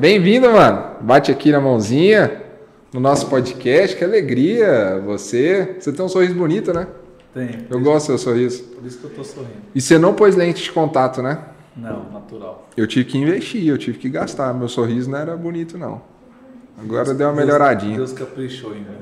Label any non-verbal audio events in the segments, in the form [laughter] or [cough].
Bem-vindo, mano. Bate aqui na mãozinha no nosso podcast. Que alegria você. Você tem um sorriso bonito, né? Tem. Eu gosto do seu sorriso. Por isso que eu tô sorrindo. E você não pôs lente de contato, né? Não, natural. Eu tive que investir, eu tive que gastar. Meu sorriso não era bonito, não. Agora deu uma melhoradinha. Deus caprichou em mim.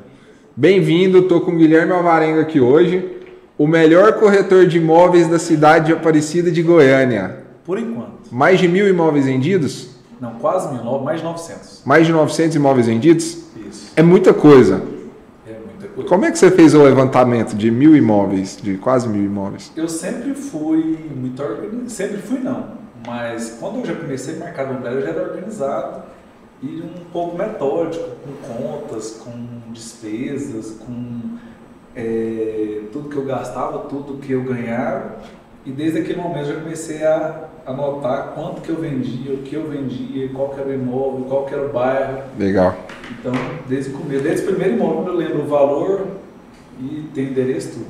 Bem-vindo, tô com o Guilherme Alvarenga aqui hoje, o melhor corretor de imóveis da cidade de Aparecida de Goiânia. Por enquanto. Mais de mil imóveis vendidos? Não, quase mil, mais de 900. Mais de 900 imóveis vendidos? Isso. É muita coisa. É muita coisa. Como é que você fez o levantamento de mil imóveis, de quase mil imóveis? Eu sempre fui muito organizado. Sempre fui, não. Mas quando eu já comecei no mercado imobiliário, eu já era organizado e um pouco metódico, com contas, com despesas, com é, tudo que eu gastava, tudo que eu ganhava. E desde aquele momento eu já comecei a anotar quanto que eu vendia, o que eu vendia, qual que era o imóvel, qual que era o bairro. Legal. Então, desde o começo, desde o primeiro imóvel eu lembro o valor e tem endereço tudo.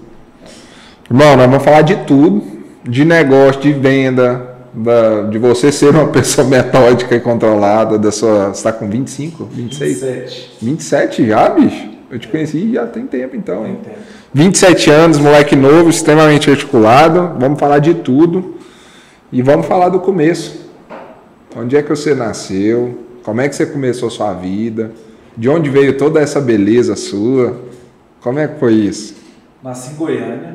Irmão, nós vamos falar de tudo, de negócio, de venda, da- de você ser uma [laughs] pessoa metódica e controlada, da sua. Você está com 25? 26? 27. 27 já, bicho? Eu te conheci já tem tempo então, Tem tempo. 27 anos, moleque novo, extremamente articulado. Vamos falar de tudo. E vamos falar do começo. Onde é que você nasceu? Como é que você começou a sua vida? De onde veio toda essa beleza sua? Como é que foi isso? Nasci em Goiânia.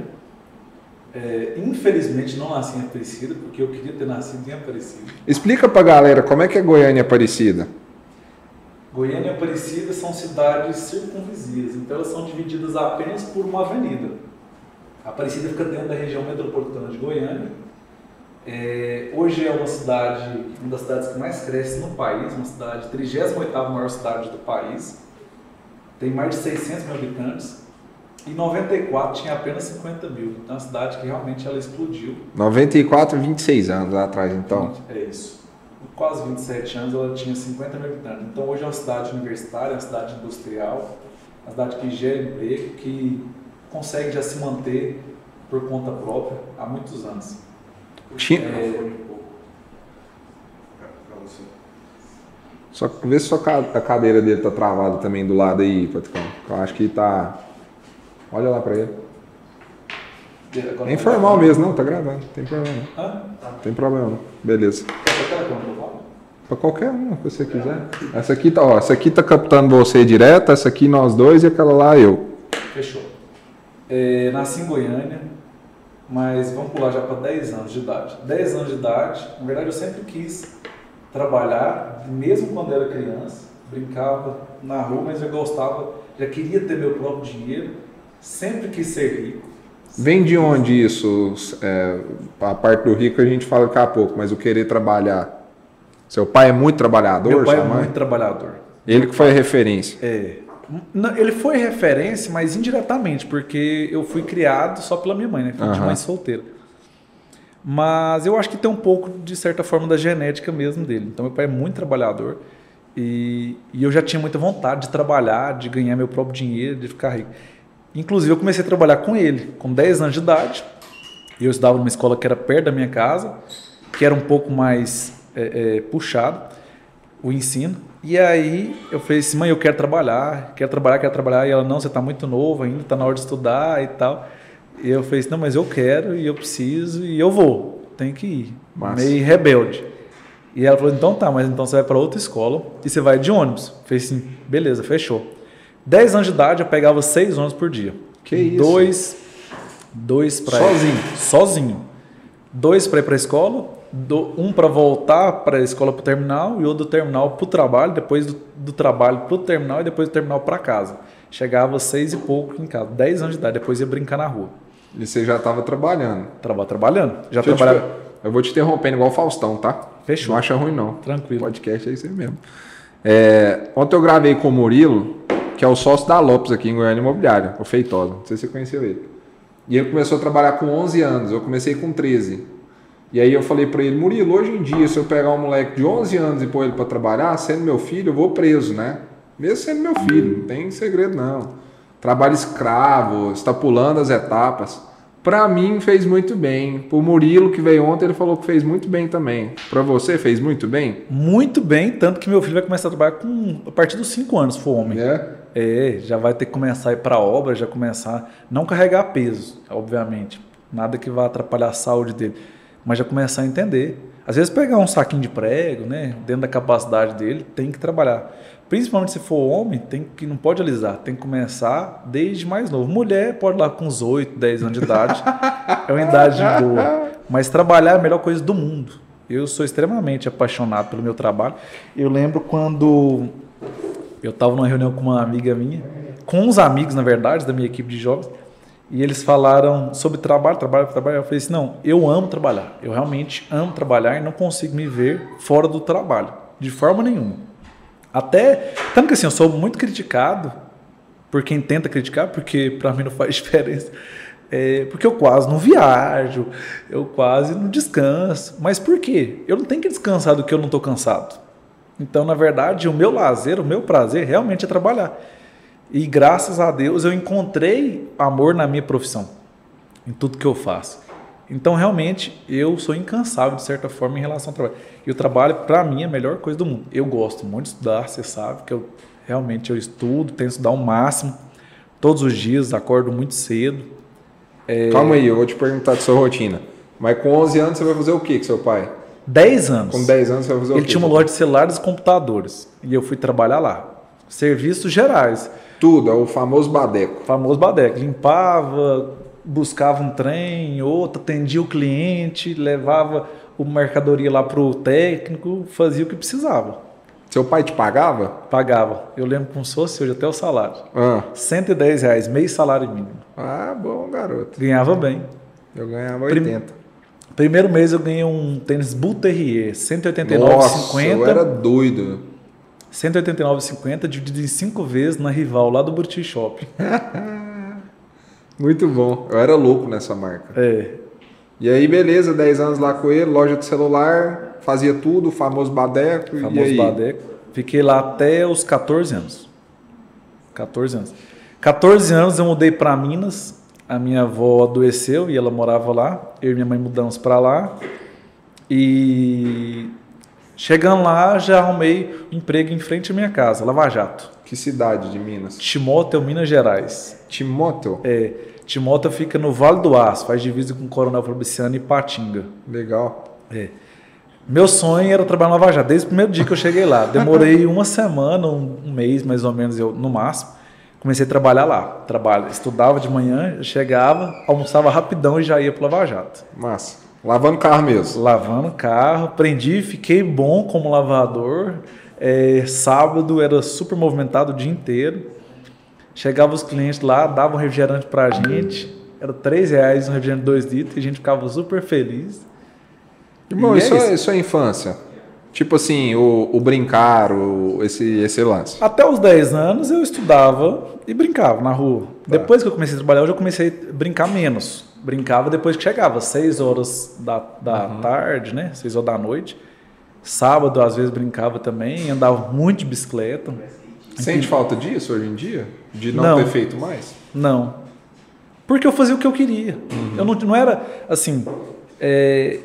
É, infelizmente não nasci em Aparecida, porque eu queria ter nascido em Aparecida. Explica pra galera como é que é Goiânia Aparecida. Goiânia e Aparecida são cidades circunvizinhas, então elas são divididas apenas por uma avenida. Aparecida fica dentro da região metropolitana de Goiânia. É, hoje é uma cidade, uma das cidades que mais cresce no país, uma cidade, 38ª maior cidade do país. Tem mais de 600 mil habitantes. Em 94 tinha apenas 50 mil. Então é uma cidade que realmente ela explodiu. 94, 26 anos lá atrás, então. É isso. Com quase 27 anos ela tinha 50 mil habitantes. Então hoje é uma cidade universitária, uma cidade industrial, uma cidade que gera emprego, que consegue já se manter por conta própria há muitos anos. Tinha... É, Só vê se sua a cadeira dele tá travada também do lado aí, Patricão. Eu acho que tá. Olha lá pra ele. É informal mesmo, não, tá gravando. Tem problema não. Hã? Tá. Tem problema não. Beleza. Pra qualquer uma que você quiser. Essa aqui tá, ó, essa aqui tá captando você direto, essa aqui nós dois e aquela lá eu. Fechou. É, nasci em Goiânia, mas vamos pular já para 10 anos de idade. 10 anos de idade, na verdade eu sempre quis trabalhar, mesmo quando era criança, brincava na rua, mas eu gostava, já queria ter meu próprio dinheiro, sempre quis ser rico. Vem de onde isso? É, a parte do rico a gente fala daqui a pouco, mas o querer trabalhar. Seu pai é muito trabalhador, Meu pai é mãe? muito trabalhador. Ele que foi a referência. É. Ele foi referência, mas indiretamente, porque eu fui criado só pela minha mãe, né? Filho de Aham. mãe solteira. Mas eu acho que tem um pouco, de certa forma, da genética mesmo dele. Então, meu pai é muito trabalhador e, e eu já tinha muita vontade de trabalhar, de ganhar meu próprio dinheiro, de ficar rico. Inclusive, eu comecei a trabalhar com ele, com 10 anos de idade. Eu estudava numa escola que era perto da minha casa, que era um pouco mais é, é, puxado o ensino. E aí eu falei assim, mãe, eu quero trabalhar, quero trabalhar, quero trabalhar. E ela, não, você está muito novo ainda, está na hora de estudar e tal. E eu falei assim, não, mas eu quero e eu preciso e eu vou, tenho que ir. Massa. Meio rebelde. E ela falou, então tá, mas então você vai para outra escola e você vai de ônibus. Eu falei assim, beleza, fechou. 10 anos de idade eu pegava 6 ônibus por dia. Que isso? Dois, dois para Sozinho? Sozinho. Dois para ir para a escola, do- um para voltar para a escola para o terminal e outro do terminal para o trabalho, depois do, do trabalho para o terminal e depois do terminal para casa. Chegava seis e pouco em casa, 10 anos de idade, depois ia brincar na rua. E você já estava trabalhando. Trabalho trabalhando. Já Deixa eu te trabalhava. Eu vou te interrompendo igual o Faustão, tá? Fechou. Não acha ruim, não. Tranquilo. Podcast é isso aí mesmo. É, ontem eu gravei com o Murilo, que é o sócio da Lopes aqui em Goiânia Imobiliária, o Feitosa. Não sei se você conheceu ele. E ele começou a trabalhar com 11 anos, eu comecei com 13. E aí eu falei pra ele, Murilo, hoje em dia, se eu pegar um moleque de 11 anos e pôr ele pra trabalhar, sendo meu filho, eu vou preso, né? Mesmo sendo meu filho, não tem segredo não. Trabalho escravo, está pulando as etapas. Pra mim fez muito bem. Pro Murilo que veio ontem, ele falou que fez muito bem também. Pra você fez muito bem? Muito bem, tanto que meu filho vai começar a trabalhar com, a partir dos 5 anos, se for homem. É? É, já vai ter que começar a ir para obra, já começar não carregar peso, obviamente, nada que vá atrapalhar a saúde dele, mas já começar a entender. Às vezes pegar um saquinho de prego, né, dentro da capacidade dele, tem que trabalhar. Principalmente se for homem, tem que não pode alisar, tem que começar desde mais novo. Mulher pode lá com uns 8, 10 anos de idade, é uma idade boa, mas trabalhar é a melhor coisa do mundo. Eu sou extremamente apaixonado pelo meu trabalho. Eu lembro quando eu estava numa reunião com uma amiga minha, com uns amigos, na verdade, da minha equipe de jovens, e eles falaram sobre trabalho, trabalho, trabalho. Eu falei assim: não, eu amo trabalhar. Eu realmente amo trabalhar e não consigo me ver fora do trabalho, de forma nenhuma. Até, tanto que assim, eu sou muito criticado por quem tenta criticar, porque para mim não faz [laughs] diferença. É, porque eu quase não viajo, eu quase não descanso. Mas por quê? Eu não tenho que descansar do que eu não estou cansado. Então, na verdade, o meu lazer, o meu prazer realmente é trabalhar. E graças a Deus eu encontrei amor na minha profissão, em tudo que eu faço. Então, realmente, eu sou incansável, de certa forma, em relação ao trabalho. E o trabalho, para mim, é a melhor coisa do mundo. Eu gosto muito de estudar, você sabe que eu realmente eu estudo, tento estudar o máximo. Todos os dias, acordo muito cedo. É... Calma aí, eu vou te perguntar de sua rotina. Mas com 11 anos você vai fazer o que com seu pai? 10 anos. Com 10 anos você vai fazer Ele o quê? tinha uma loja de celulares e computadores. E eu fui trabalhar lá. Serviços gerais. Tudo, é o famoso badeco. Famoso badeco. Limpava, buscava um trem, outro, atendia o cliente, levava o mercadoria lá para o técnico, fazia o que precisava. Seu pai te pagava? Pagava. Eu lembro como se fosse hoje até o salário. Ah. 110 reais, meio salário mínimo. Ah, bom, garoto. Ganhava bem. Eu ganhava 80. Primeiro mês eu ganhei um tênis Bull Terrier, 189,50. Nossa, eu era doido. 189,50 dividido em 5 vezes na rival lá do Burti Shopping. [laughs] Muito bom. Eu era louco nessa marca. É. E aí, beleza, 10 anos lá com ele, loja de celular, fazia tudo, o famoso badeco. e Famoso? Badeco. Fiquei lá até os 14 anos. 14 anos. 14 anos eu mudei para Minas. A minha avó adoeceu e ela morava lá. Eu e minha mãe mudamos para lá. E chegando lá, já arrumei um emprego em frente à minha casa, Lava Jato. Que cidade de Minas? Timóteo, Minas Gerais. Timóteo? É, Timóteo fica no Vale do Aço, faz divisa com Coronel Fabriciano e Patinga. Legal. É. Meu sonho era trabalhar na Lava Jato, desde o primeiro dia que eu cheguei lá. [laughs] Demorei uma semana, um, mês mais ou menos, eu, no máximo. Comecei a trabalhar lá. Trabalho, estudava de manhã, chegava, almoçava rapidão e já ia para Lava Jato. Massa. Lavando carro mesmo. Lavando carro, aprendi, fiquei bom como lavador. É, sábado era super movimentado o dia inteiro. Chegava os clientes lá, davam um refrigerante pra gente. Era 3 reais um refrigerante de 2 litros e a gente ficava super feliz. Irmão, E é isso, é, isso. isso é infância. Tipo assim, o, o brincar, o, esse, esse lance. Até os 10 anos eu estudava e brincava na rua. Depois que eu comecei a trabalhar, eu comecei a brincar menos. Brincava depois que chegava, 6 horas da, da tarde, né? 6 horas da noite. Sábado, às vezes, brincava também, andava muito de bicicleta. Sente falta disso hoje em dia? De não, Não. ter feito mais? Não. Porque eu fazia o que eu queria. Eu não, não era assim. é,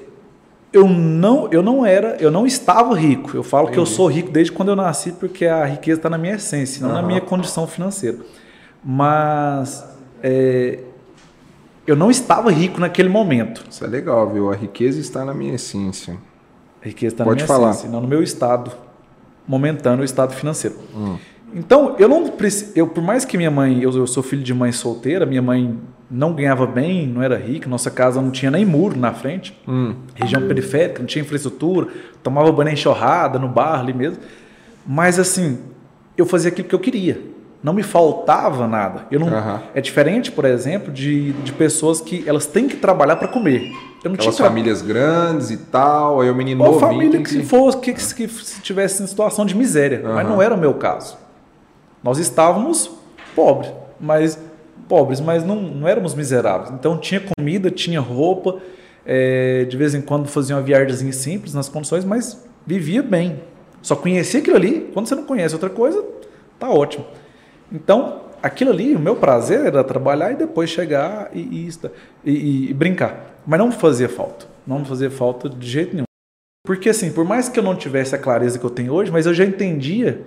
eu não, eu não era, eu não estava rico. Eu falo que eu Entendi. sou rico desde quando eu nasci, porque a riqueza está na minha essência, não na Aham. minha condição financeira. Mas é, eu não estava rico naquele momento. Isso é legal, viu? A riqueza está na minha essência. A riqueza está na Pode minha falar. essência, não no meu estado momentâneo, o estado financeiro. Hum. Então, eu não preciso. Eu, por mais que minha mãe, eu, eu sou filho de mãe solteira, minha mãe não ganhava bem, não era rica, nossa casa não tinha nem muro na frente, Hum. região periférica, não tinha infraestrutura, tomava banho enxurrada, no bar ali mesmo. Mas assim, eu fazia aquilo que eu queria. Não me faltava nada. Eu não, Aham. É diferente, por exemplo, de, de pessoas que elas têm que trabalhar para comer. Eu não Aquelas tinha famílias grandes e tal, aí o menino ou novinho família que se fosse, que, que, que se tivesse em situação de miséria. Mas Aham. não era o meu caso. Nós estávamos pobres, mas pobres, mas não, não éramos miseráveis. Então tinha comida, tinha roupa, é, de vez em quando fazia uma viagem simples nas condições, mas vivia bem. Só conhecia aquilo ali. Quando você não conhece outra coisa, tá ótimo. Então, aquilo ali, o meu prazer era trabalhar e depois chegar e, e, e, e brincar. Mas não me fazia falta. Não me fazia falta de jeito nenhum. Porque assim, por mais que eu não tivesse a clareza que eu tenho hoje, mas eu já entendia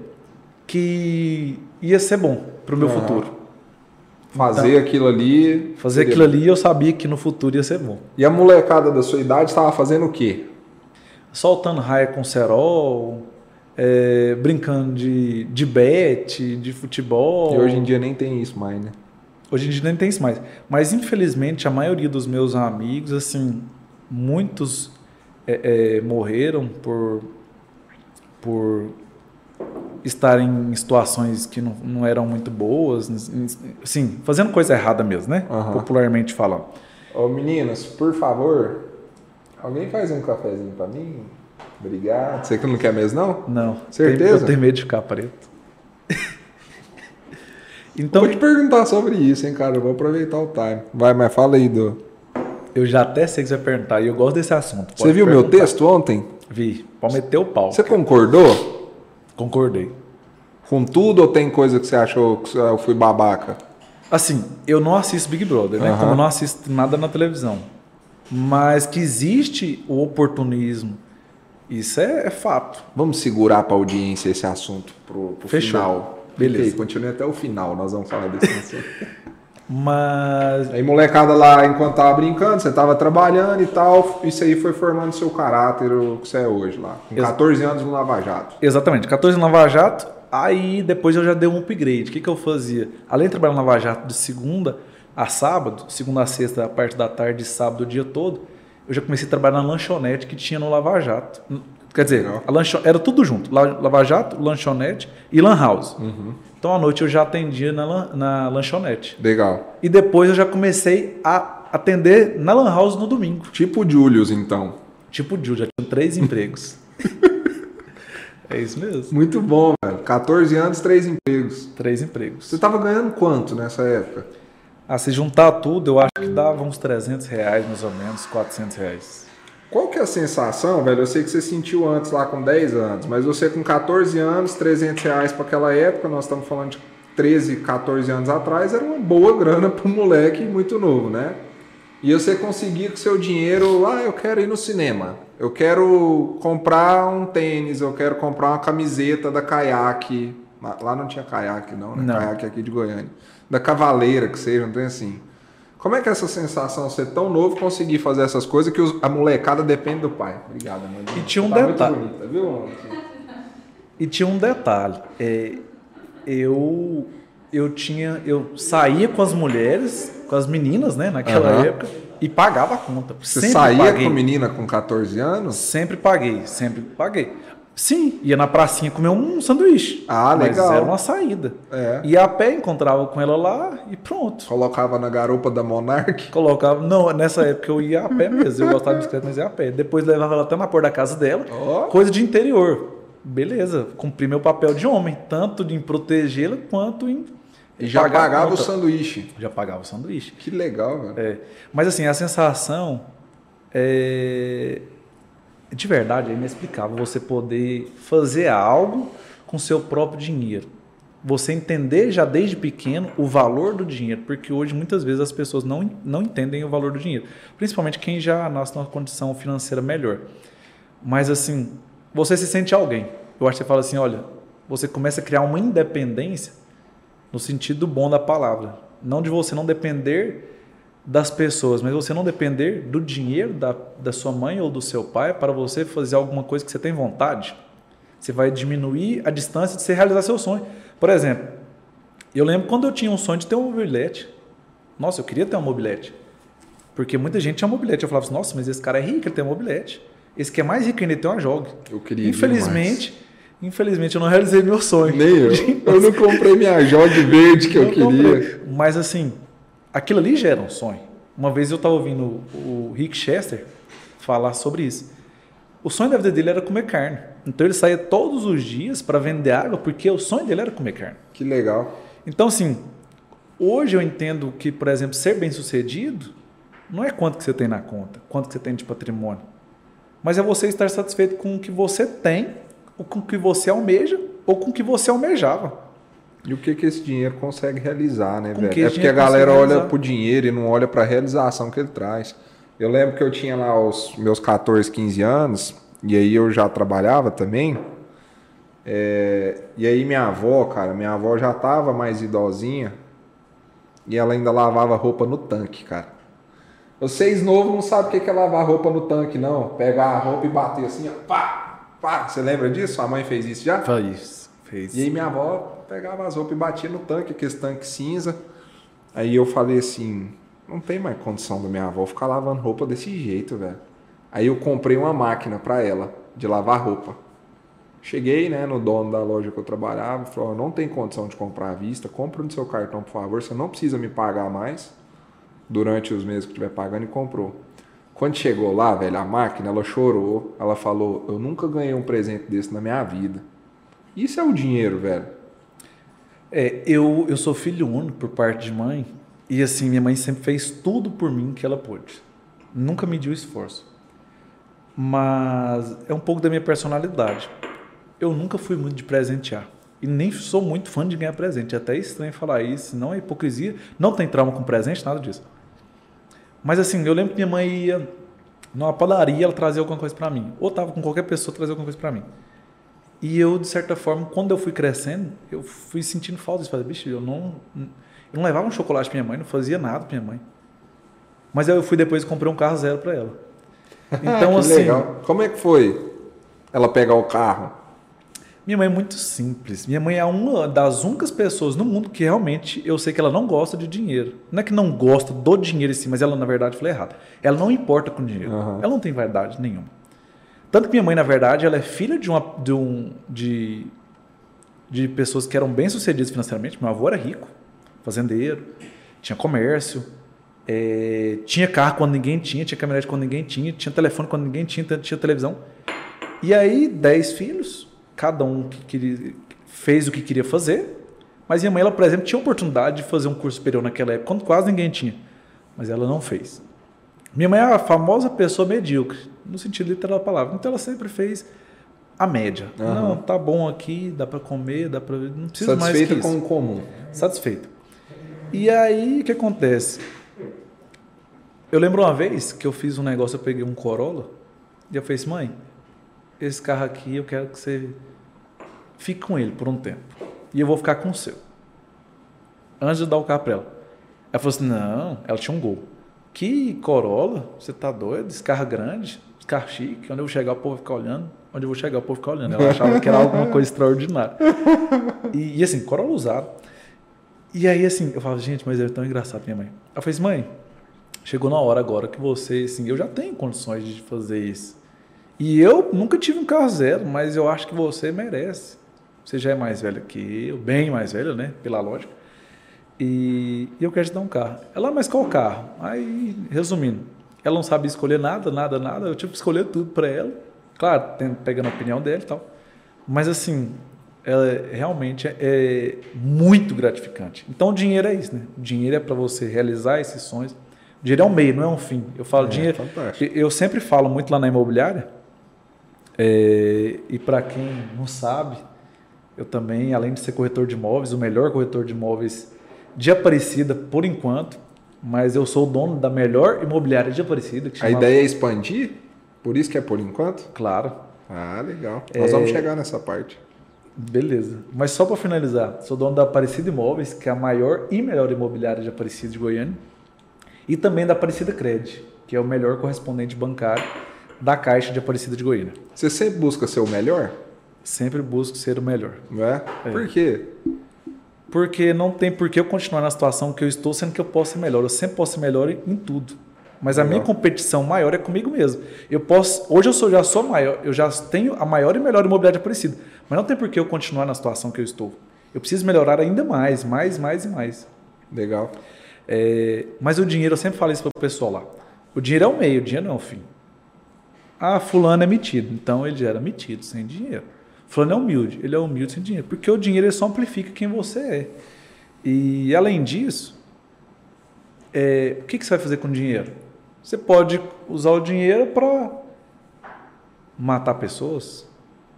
que ia ser bom para o meu uhum. futuro. Fazer então, aquilo ali. Fazer aquilo bom. ali eu sabia que no futuro ia ser bom. E a molecada da sua idade estava fazendo o quê? Soltando raia com cerol, é, brincando de, de bet, de futebol. E hoje em dia nem tem isso mais, né? Hoje em dia nem tem isso mais. Mas infelizmente a maioria dos meus amigos, assim, muitos é, é, morreram por, por estar em situações que não, não eram muito boas, sim, fazendo coisa errada mesmo, né? Uhum. Popularmente falando. Ô meninas, por favor, alguém faz um cafezinho para mim? Obrigado. Você que não quer mesmo, não? Não. Certeza? Eu tenho medo de ficar preto. [laughs] então, Vou te perguntar sobre isso, hein, cara. Eu vou aproveitar o time. Vai, mas fala aí, do. Eu já até sei que você vai perguntar e eu gosto desse assunto. Pode você viu perguntar. meu texto ontem? Vi. Pode meter o pau. Você concordou? Concordei. Com tudo ou tem coisa que você achou que eu fui babaca? Assim, eu não assisto Big Brother, né? Uhum. Então eu não assisto nada na televisão. Mas que existe o oportunismo isso é, é fato. Vamos segurar para a audiência esse assunto pro, pro Fechou. final. Beleza. Okay, continue até o final, nós vamos falar desse assunto. [laughs] Mas. Aí, molecada lá, enquanto tava brincando, você tava trabalhando e tal, isso aí foi formando seu caráter, o que você é hoje lá. Com 14 Ex anos no Lava Jato. Exatamente, 14 no Lava Jato, aí depois eu já dei um upgrade. O que, que eu fazia? Além de trabalhar no Lava Jato de segunda a sábado, segunda a sexta, a parte da tarde, sábado, o dia todo, eu já comecei a trabalhar na lanchonete que tinha no Lava Jato. Quer dizer, a lancho... era tudo junto: Lava Jato, lanchonete e Lan House. Uhum. Então à noite eu já atendia na, na lanchonete. Legal. E depois eu já comecei a atender na Lan House no domingo. Tipo Julius, então. Tipo Julius, já tinha três [laughs] empregos. é isso mesmo. Muito bom, velho. 14 anos, três empregos. Três empregos. Você estava ganhando quanto nessa época? Ah, se juntar tudo, eu acho que dava uns 300 reais, mais ou menos, 400 reais. Qual que é a sensação, velho? Eu sei que você sentiu antes lá com 10 anos, mas você com 14 anos, 300 reais para aquela época, nós estamos falando de 13, 14 anos atrás, era uma boa grana para um moleque muito novo, né? E você conseguia com seu dinheiro, ah, eu quero ir no cinema, eu quero comprar um tênis, eu quero comprar uma camiseta da Kayak. Lá não tinha Kayak, não, né? Não. Kayak aqui de Goiânia da cavaleira que seja, não tem assim. Como é que é essa sensação, ser tão novo, conseguir fazer essas coisas que a molecada depende do pai? Obrigado, mãe. E tinha um tá detalhe. Bonita, viu? E tinha um detalhe. É, eu eu tinha eu saía com as mulheres, com as meninas, né, naquela uhum. época e pagava a conta. Você sempre saía paguei. com menina com 14 anos? Sempre paguei, sempre paguei. Sim, ia na pracinha comer um sanduíche. Ah, legal. Mas era uma saída. É. Ia a pé, encontrava com ela lá e pronto. Colocava na garupa da Monark? Colocava. Não, nessa época eu ia a pé mesmo. Eu gostava de bicicleta, mas ia a pé. Depois levava ela até na porta da casa dela. Oh. Coisa de interior. Beleza, cumpri meu papel de homem. Tanto em protegê-la quanto em. E já pagava o sanduíche. Já pagava o sanduíche. Que legal, velho. É. Mas assim, a sensação. É de verdade é inexplicável você poder fazer algo com seu próprio dinheiro. Você entender já desde pequeno o valor do dinheiro, porque hoje muitas vezes as pessoas não, não entendem o valor do dinheiro, principalmente quem já nasce numa condição financeira melhor. Mas assim, você se sente alguém. Eu acho que você fala assim, olha, você começa a criar uma independência no sentido bom da palavra, não de você não depender das pessoas, mas você não depender do dinheiro da, da sua mãe ou do seu pai para você fazer alguma coisa que você tem vontade. Você vai diminuir a distância de você realizar seu sonho. Por exemplo, eu lembro quando eu tinha um sonho de ter um mobilete. Nossa, eu queria ter um mobilete. Porque muita gente tinha mobilete. Eu falava assim, nossa, mas esse cara é rico, ele tem um mobilete. Esse que é mais rico ainda tem uma jogue. Eu queria Infelizmente, demais. infelizmente eu não realizei meu sonho. Nem eu. [laughs] eu não comprei minha jogue verde que eu, eu queria. Comprei. Mas assim, aquilo ali já era um sonho. Uma vez eu estava ouvindo o Rick Chester falar sobre isso. O sonho da vida dele era comer carne. Então ele saía todos os dias para vender água porque o sonho dele era comer carne. Que legal. Então, assim, hoje eu entendo que, por exemplo, ser bem sucedido não é quanto que você tem na conta, quanto que você tem de patrimônio. Mas é você estar satisfeito com o que você tem, ou com o que você almeja, ou com o que você almejava. E o que, que esse dinheiro consegue realizar, né, Com velho? que É porque a galera olha realizar? pro dinheiro e não olha pra realização que ele traz. Eu lembro que eu tinha lá os meus 14, 15 anos, e aí eu já trabalhava também. É, e aí minha avó, cara, minha avó já tava mais idosinha e ela ainda lavava roupa no tanque, cara. Vocês novos não sabem o que que é lavar roupa no tanque, não. Pegar a roupa e bater assim, ó, pá, pá. Você lembra disso? Sua mãe fez isso já? Fez. Fez. E aí minha avó pegava as roupas e batia no tanque, aquele tanque cinza. Aí eu falei assim, não tem mais condição da minha avó ficar lavando roupa desse jeito, velho. Aí eu comprei uma máquina pra ela de lavar roupa. Cheguei, né, no dono da loja que eu trabalhava, falou, "Ó, não tem condição de comprar à vista, compra no seu cartão, por favor, você não precisa me pagar mais durante os meses que estiver pagando e comprou. Quando chegou lá, velho, a máquina, ela chorou, ela falou, eu nunca ganhei um presente desse na minha vida. Isso é o dinheiro, velho. É, eu, eu sou filho único por parte de mãe. E assim, minha mãe sempre fez tudo por mim que ela pôde. Nunca mediu esforço. Mas é um pouco da minha personalidade. Eu nunca fui muito de presentear. E nem sou muito fã de ganhar presente. É até estranho falar isso, não é hipocrisia. Não tem trauma com presente, nada disso. Mas assim, eu lembro que minha mãe ia numa padaria, ela trazia alguma coisa para mim. Ou tava com qualquer pessoa, trazia alguma coisa para mim. E eu, de certa forma, quando eu fui crescendo, eu fui sentindo falta disso. Falei, bicho, eu não, eu não levava um chocolate pra minha mãe, não fazia nada pra minha mãe. Mas aí eu fui depois e comprei um carro zero pra ela. [laughs] Então, que assim, legal. Como é que foi ela pegar o carro? minha mãe é muito simples. Minha mãe é uma das únicas pessoas no mundo que realmente eu sei que ela não gosta de dinheiro. Não é que não gosta do dinheiro em si, mas ela, na verdade, falou errado. Ela não importa com dinheiro. Aham. Ela não tem vaidade nenhuma. Tanto que minha mãe, na verdade, ela é filha de, uma, de, um, de, de pessoas que eram bem-sucedidas financeiramente. Meu avô era rico, fazendeiro, tinha comércio, eh, tinha carro quando ninguém tinha, tinha caminhonete quando ninguém tinha, tinha telefone quando ninguém tinha, tinha televisão. E aí, dez filhos, cada um que queria, fez o que queria fazer. Mas minha mãe, ela, por exemplo, tinha oportunidade de fazer um curso superior naquela época, quando quase ninguém tinha. Mas ela não fez. Minha mãe é a famosa pessoa medíocre, no sentido literal da palavra. Então ela sempre fez a média. Aham. Não, tá bom aqui, dá para comer, dá para não precisa mais Satisfeita que com o comum. Satisfeito. E aí, o que acontece? Eu lembro uma vez que eu fiz um negócio, eu peguei um Corolla e eu falei assim, mãe, esse carro aqui eu quero que você fique com ele por um tempo. E eu vou ficar com o seu. Antes de dar o carro para ela. Ela falou assim, não, ela tinha um gol. Que Corolla? Você tá doido? Esse carro grande, esse carro chique, onde eu vou chegar o povo ficar olhando. Onde eu vou chegar o povo ficar olhando. Ela achava que era alguma coisa extraordinária. E, e assim, Corolla usado. E aí, assim, eu falo, gente, mas é tão engraçado, minha mãe. Ela falei assim, mãe, chegou na hora agora que você, assim, eu já tenho condições de fazer isso. E eu nunca tive um carro zero, mas eu acho que você merece. Você já é mais velha que eu, bem mais velha, né? Pela lógica. E, e eu quero te dar um carro. Ela, mas qual carro? Aí, resumindo, ela não sabia escolher nada, nada, nada. Eu tive que escolher tudo para ela. Claro, tendo- pegando a opinião dela e tal. Mas assim, ela é- realmente é, é muito gratificante. Então o dinheiro é isso, né? O dinheiro é para você realizar esses sonhos. O dinheiro é um meio, não é um fim. Eu falo É, dinheiro. fantástico. Eu sempre falo muito lá na imobiliária. é, e para quem não sabe, eu também, além de ser corretor de imóveis, o melhor corretor de imóveis de Aparecida por enquanto, mas eu sou o dono da melhor imobiliária de Aparecida. Que A ideia é expandir? Por isso que é por enquanto? Claro. Ah, legal. É. Nós vamos chegar nessa parte. Beleza. Mas só para finalizar, sou dono da Aparecida Imóveis, que é a maior e melhor imobiliária de Aparecida de Goiânia, e também da Aparecida Cred, que é o melhor correspondente bancário da Caixa de Aparecida de Goiânia. Você sempre busca ser o melhor? Sempre busco ser o melhor. Não é? É. Por quê? Porque não tem por que eu continuar na situação que eu estou, sendo que eu posso ser melhor. Eu sempre posso ser melhor em tudo. Mas a minha competição maior é comigo mesmo. Eu posso, hoje eu sou, já sou maior, eu já tenho a maior e melhor imobiliária de Aparecida. Mas não tem por que eu continuar na situação que eu estou. Eu preciso melhorar ainda mais, mais, mais e mais. Legal. É, mas o dinheiro, eu sempre falo isso para o pessoal lá. O dinheiro é o meio, o dinheiro não é o fim. Ah, fulano é metido, então ele já era metido, sem dinheiro. Fulano é humilde, ele é humilde sem dinheiro. Porque o dinheiro só amplifica quem você é. E além disso, é, o que, que você vai fazer com o dinheiro? Você pode usar o dinheiro para matar pessoas,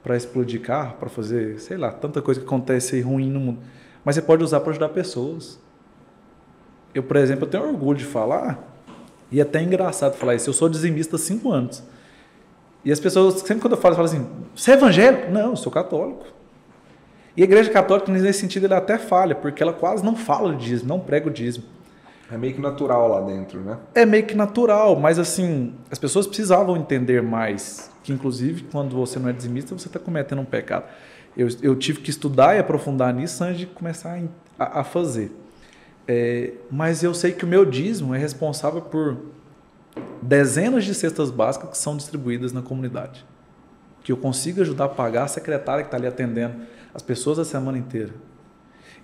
para explodir carro, para fazer, sei lá, tanta coisa que acontece ruim no mundo. Mas mas você pode usar para ajudar pessoas. Eu, por exemplo, eu tenho orgulho de falar, e é até engraçado falar isso, eu sou dizimista há cinco anos. E as pessoas, sempre quando eu falo, falam assim, você é evangélico? Não, eu sou católico. E a igreja católica, nesse sentido, ela até falha, porque ela quase não fala de dízimo, não prega o dízimo. É meio que natural lá dentro, né? É meio que natural, mas assim, as pessoas precisavam entender mais que, inclusive, quando você não é dizimista, você está cometendo um pecado. Eu, eu, tive que estudar e aprofundar nisso antes de começar a, a fazer. É, mas eu sei que o meu dízimo é responsável por dezenas de cestas básicas que são distribuídas na comunidade. Que eu consigo ajudar a pagar a secretária que está ali atendendo as pessoas a semana inteira.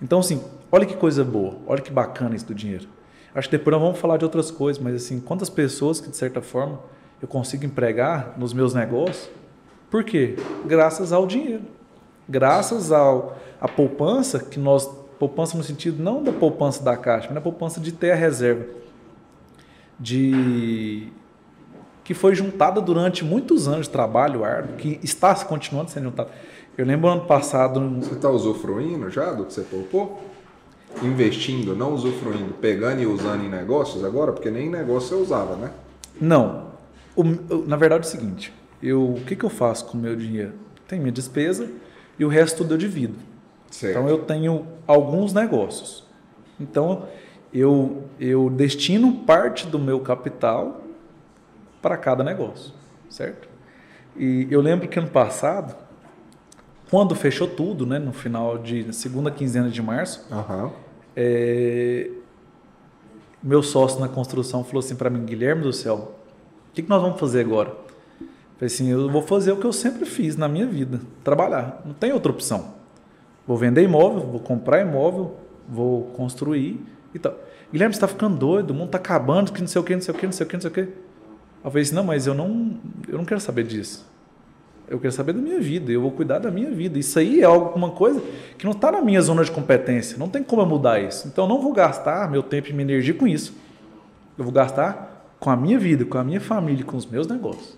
Então, assim, olha que coisa boa, olha que bacana isso do dinheiro. Acho que depois nós vamos falar de outras coisas, mas assim, quantas pessoas que de certa forma eu consigo empregar nos meus negócios? Por quê? Graças ao dinheiro. Graças ao a poupança que nós poupança no sentido não da poupança da caixa, mas da poupança de ter a reserva de que foi juntada durante muitos anos de trabalho árduo, que está continuando sendo juntada. Eu lembro ano passado. Você está usufruindo já do que você poupou? investindo, não usufruindo, pegando e usando em negócios agora? Porque nem negócio você usava, né? Não. O, na verdade é o seguinte, eu, o que, que eu faço com o meu dinheiro? Tem minha despesa e o resto tudo eu divido. Certo. Então eu tenho alguns negócios. Então eu, eu destino parte do meu capital para cada negócio, certo? E eu lembro que ano passado, quando fechou tudo, né, no final de segunda quinzena de março, uhum. É... Meu sócio na construção falou assim para mim, Guilherme do céu, o que, que nós vamos fazer agora? Eu falei assim, eu vou fazer o que eu sempre fiz na minha vida, trabalhar. Não tem outra opção. Vou vender imóvel, vou comprar imóvel, vou construir e tal. Guilherme, você está ficando doido, o mundo está acabando, que não sei o que, não sei o que, não sei o que, não sei o que. Eu falei assim, não, mas eu não, eu não quero saber disso. Eu quero saber da minha vida, eu vou cuidar da minha vida. Isso aí é alguma coisa que não está na minha zona de competência, não tem como eu mudar isso. Então eu não vou gastar meu tempo e minha energia com isso. Eu vou gastar com a minha vida, com a minha família, com os meus negócios.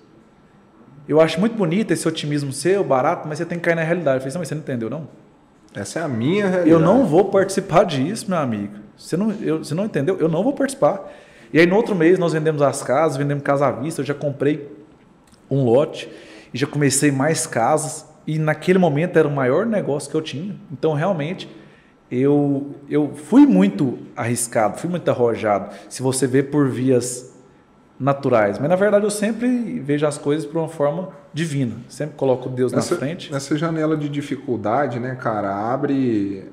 Eu acho muito bonito esse otimismo seu, barato, mas você tem que cair na realidade. Eu falei, assim, mas você não entendeu, não? Essa é a minha realidade. Eu não vou participar disso, meu amigo. Você não, eu, você não entendeu? Eu não vou participar. E aí, no outro mês, nós vendemos as casas, vendemos casa à vista. Eu já comprei um lote e já comecei mais casas e naquele momento era o maior negócio que eu tinha. Então realmente eu eu fui muito arriscado, fui muito arrojado. Se você vê por vias naturais, mas na verdade eu sempre vejo as coisas por uma forma divina. Sempre coloco Deus nessa, na frente. Nessa janela de dificuldade, né, cara, abre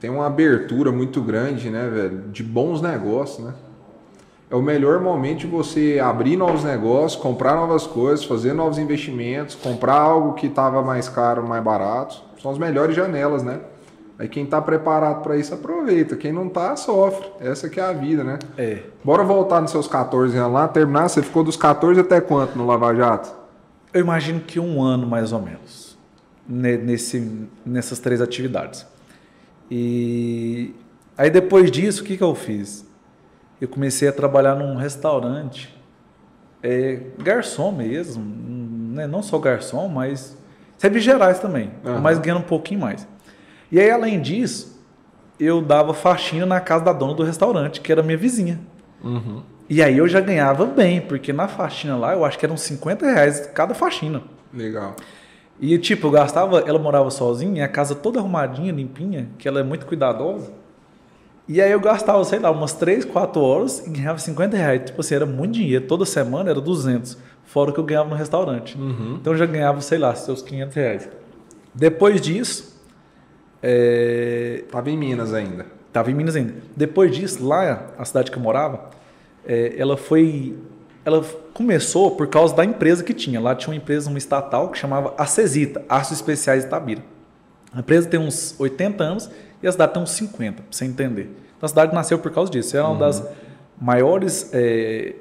tem uma abertura muito grande, né, velho, de bons negócios, né? é o melhor momento de você abrir novos negócios, comprar novas coisas, fazer novos investimentos, comprar algo que estava mais caro, mais barato. São as melhores janelas, né? Aí quem está preparado para isso aproveita, quem não está sofre. Essa que é a vida, né? É. Bora voltar nos seus 14 anos lá, terminar. Você ficou dos 14 até quanto no Lava Jato? Eu imagino que um ano mais ou menos, nesse, nessas três atividades. E aí depois disso, o que, que eu fiz? eu comecei a trabalhar num restaurante, é, garçom mesmo, né? não só garçom, mas serviços gerais também, uhum. mas ganhando um pouquinho mais. E aí, além disso, eu dava faxina na casa da dona do restaurante, que era minha vizinha. Uhum. E aí eu já ganhava bem, porque na faxina lá eu acho que eram 50 reais cada faxina. Legal. E tipo, eu gastava, ela morava sozinha, a casa toda arrumadinha, limpinha, que ela é muito cuidadosa. E aí eu gastava, sei lá, umas 3, 4 horas e ganhava 50 reais. Tipo assim, era muito dinheiro. Toda semana era 200. Fora o que eu ganhava no restaurante. Uhum. Então eu já ganhava, sei lá, seus 500 reais. Depois disso... É... Tava em Minas ainda. Tava em Minas ainda. Depois disso, lá, a cidade que eu morava, é, ela foi... Ela começou por causa da empresa que tinha. Lá tinha uma empresa, uma estatal, que chamava Acesita, Aços Especiais Itabira. A empresa tem uns 80 anos e a cidade tem uns 50, para você entender. Então a cidade nasceu por causa disso. Era uma uhum. das maiores é,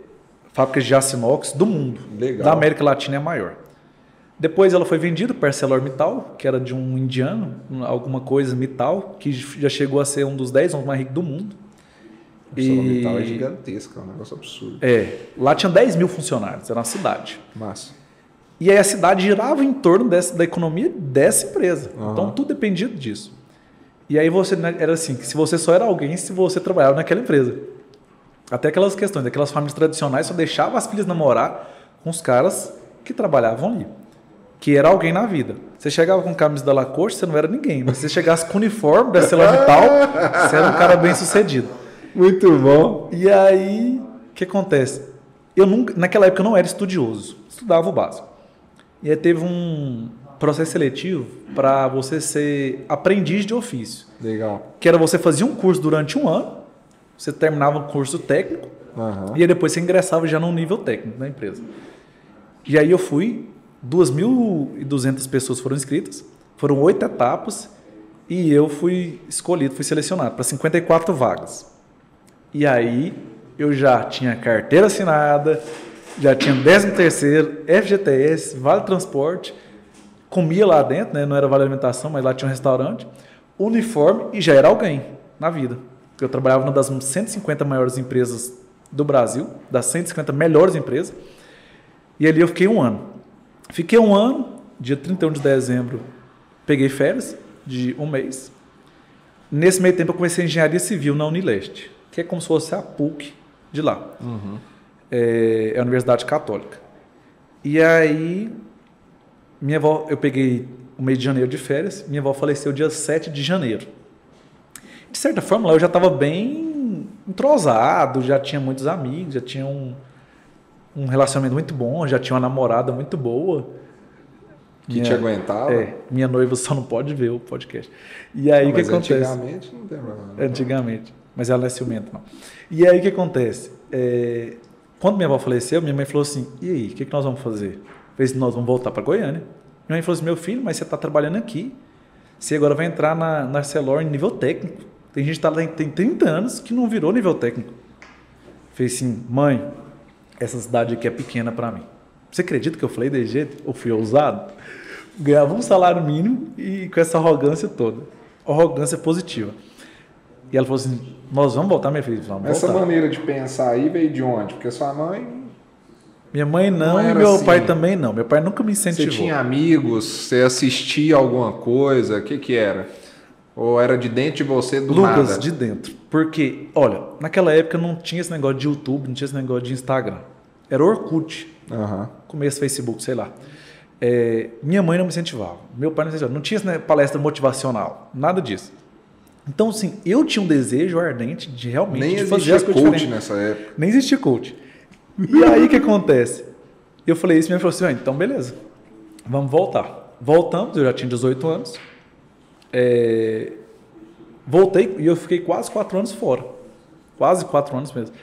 fábricas de aço inox do mundo. Legal. Da América Latina é a maior. Depois ela foi vendida para ArcelorMittal, que era de um indiano, alguma coisa Mittal, que já chegou a ser um dos 10 homens mais ricos do mundo. ArcelorMittal e... é gigantesca, é um negócio absurdo. É, lá tinha 10 mil funcionários, era uma cidade. Massa. E aí a cidade girava em torno dessa, da economia dessa empresa. Uhum. Então tudo dependia disso. E aí você né, era assim, que se você só era alguém se você trabalhava naquela empresa. Até aquelas questões, aquelas famílias tradicionais só deixavam as filhas namorar com os caras que trabalhavam ali. Que era alguém na vida. Você chegava com camisa da Lacoste, você não era ninguém. Mas se você chegasse com uniforme [laughs] da Celamital, você era um cara bem sucedido. Muito bom. E aí, o que acontece? Eu nunca, naquela época eu não era estudioso, estudava o básico. E aí teve um processo seletivo para você ser aprendiz de ofício. Legal. Que era você fazia um curso durante um ano, você terminava um curso técnico, Aham. e aí depois você ingressava já num nível técnico na empresa. E aí eu fui, 2.200 pessoas foram inscritas, foram oito etapas, e eu fui escolhido, fui selecionado para 54 vagas. E aí eu já tinha carteira assinada, já tinha 13 terceiro, FGTS, Vale Transporte, comia lá dentro, né? não era Vale Alimentação, mas lá tinha um restaurante, uniforme e já era alguém na vida. Eu trabalhava numa das 150 maiores empresas do Brasil, das 150 melhores empresas, e ali eu fiquei um ano. Fiquei um ano, dia 31 de dezembro, peguei férias de um mês. Nesse meio tempo eu comecei engenharia civil na Unileste, que é como se fosse a PUC de lá. É, é a Universidade Católica. E aí, minha avó, eu peguei o mês de janeiro de férias, minha avó faleceu dia 7 de janeiro. De certa forma, lá eu já estava bem entrosado, já tinha muitos amigos, já tinha um, um relacionamento muito bom, já tinha uma namorada muito boa. Que te aguentava. É, minha noiva só não pode ver o podcast. E aí o que Mas acontece? antigamente não tem problema. não. Antigamente. Mas ela não é ciumenta, não. E aí o que acontece? É, quando minha avó faleceu, minha mãe falou assim: e aí, o que, que nós vamos fazer? Fez, nós vamos voltar para Goiânia. Minha mãe falou assim: meu filho, mas você está trabalhando aqui. Você agora vai entrar na, na Arcelor em nível técnico. Tem gente que tá, lá- tem 30 anos que não virou nível técnico. Fez assim: mãe, essa cidade aqui é pequena para mim. Você acredita que eu falei desse jeito? Eu fui ousado? Ganhava um salário mínimo e com essa arrogância toda. Arrogância positiva. E ela falou assim: Nós vamos voltar, minha filha? Vamos Essa voltar. maneira de pensar aí veio de onde? Porque sua mãe. Minha mãe não, Não e meu assim. pai também não. Meu pai nunca me Você incentivou. tinha amigos, você assistia alguma coisa, o que que era? Ou era de dentro de você do Lucas, nada? de dentro. Porque, olha, naquela época não tinha esse negócio de YouTube, não tinha esse negócio de Instagram. Era Orkut. Aham. começo Facebook, sei lá. É, minha mãe não me incentivava, meu pai não me incentivava, não tinha né, palestra motivacional, nada disso. Então, assim, eu tinha um desejo ardente de realmente Nem de fazer existia as coisas coach diferentes. nessa época. Nem existia coach. E aí o que acontece? Eu falei isso e minha falou assim: "Ah, então beleza, vamos voltar. Voltamos, eu já tinha 18 anos. É, voltei e eu fiquei quase quatro anos fora. Quase quatro anos mesmo.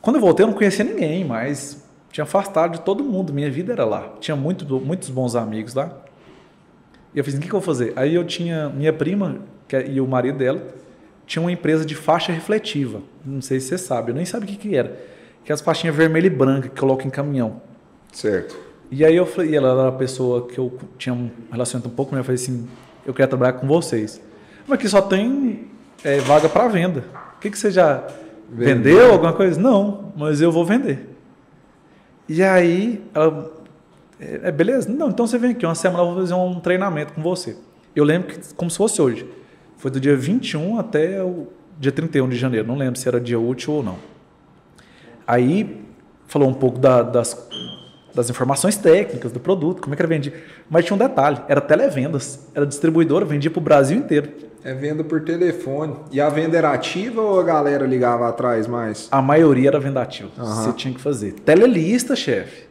Quando eu voltei, eu não conhecia ninguém, mas tinha afastado de todo mundo. Minha vida era lá. Tinha muito, muitos bons amigos lá. E eu fiz, o que, que eu vou fazer? Aí eu tinha minha prima que é- e o marido dela tinha uma empresa de faixa refletiva. Não sei se você sabe, eu nem sabia o que, que era. Que é as faixinhas vermelha e branca que colocam em caminhão. Certo. E aí eu falei, e ela era a pessoa que eu tinha um relacionamento um pouco melhor, eu falei assim, eu quero trabalhar com vocês. Mas aqui só tem é, vaga para venda. O que, que você já Vendeu. vendeu alguma coisa? Não, mas eu vou vender. E aí, ela, é, é, beleza? Não, então você vem aqui, uma semana eu vou fazer um treinamento com você. Eu lembro que, como se fosse hoje, foi do dia 21 até o dia 31 de janeiro, não lembro se era dia útil ou não. Aí falou um pouco da- das, das informações técnicas do produto, como é que era vendido. Mas tinha um detalhe, era televendas, era distribuidora, vendia para o Brasil inteiro. É venda por telefone. E a venda era ativa ou a galera ligava atrás mais? A maioria era venda ativa, Aham. você tinha que fazer. Telelista, chefe.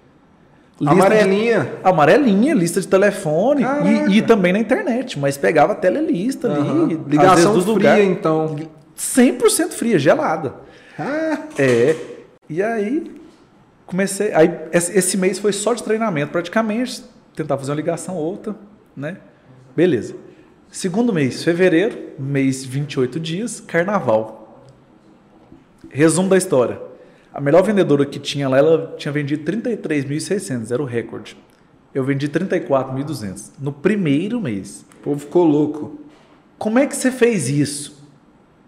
Lista de- Amarelinha. Amarelinha, lista de telefone e, e também na internet, mas pegava telelista Aham. ali. Ligação dos fria, lugares. então. 100% fria, gelada. Ah, É. E aí comecei. Aí esse, esse mês foi só de treinamento, praticamente. Tentar fazer uma ligação outra, né? Beleza. Segundo mês, fevereiro, mês 28 dias, carnaval. Resumo da história. A melhor vendedora que tinha lá, ela tinha vendido 33.600, era o recorde. Eu vendi 34.200 no primeiro mês. o povo ficou louco. Como é que você fez isso?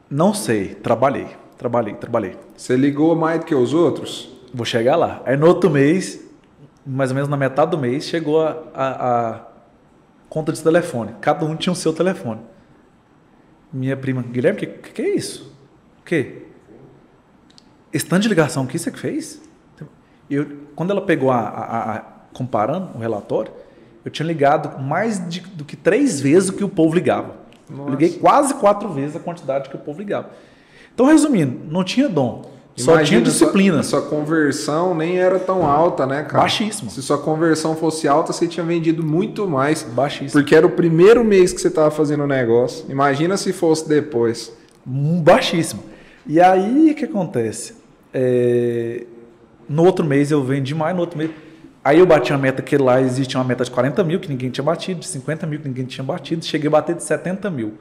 Não sei. Trabalhei, trabalhei, trabalhei. Você ligou mais do que os outros? Vou chegar lá. Aí no outro mês, mais ou menos na metade do mês, chegou a, a- a conta de telefone. Cada um tinha o seu telefone. Minha prima, Guilherme, o que, que, que é isso? O quê? Esse tanto de ligação que você que fez? Eu, quando ela pegou a, a, a, comparando o relatório, eu tinha ligado mais de, do que três vezes o que o povo ligava. liguei quase quatro vezes a quantidade que o povo ligava. Então, resumindo, não tinha dom. Só Imagina, tinha disciplina. Sua, sua, conversão nem era tão alta, né, cara? Baixíssima. Se sua conversão fosse alta, você tinha vendido muito mais. Baixíssima. Porque era o primeiro mês que você estava fazendo o negócio. Imagina se fosse depois. Baixíssimo. E aí, o que acontece? É... No outro mês eu vendi mais, no outro mês... Aí eu bati a meta que lá existia uma meta de 40 mil que ninguém tinha batido, de 50 mil que ninguém tinha batido. Cheguei a bater de 70 mil.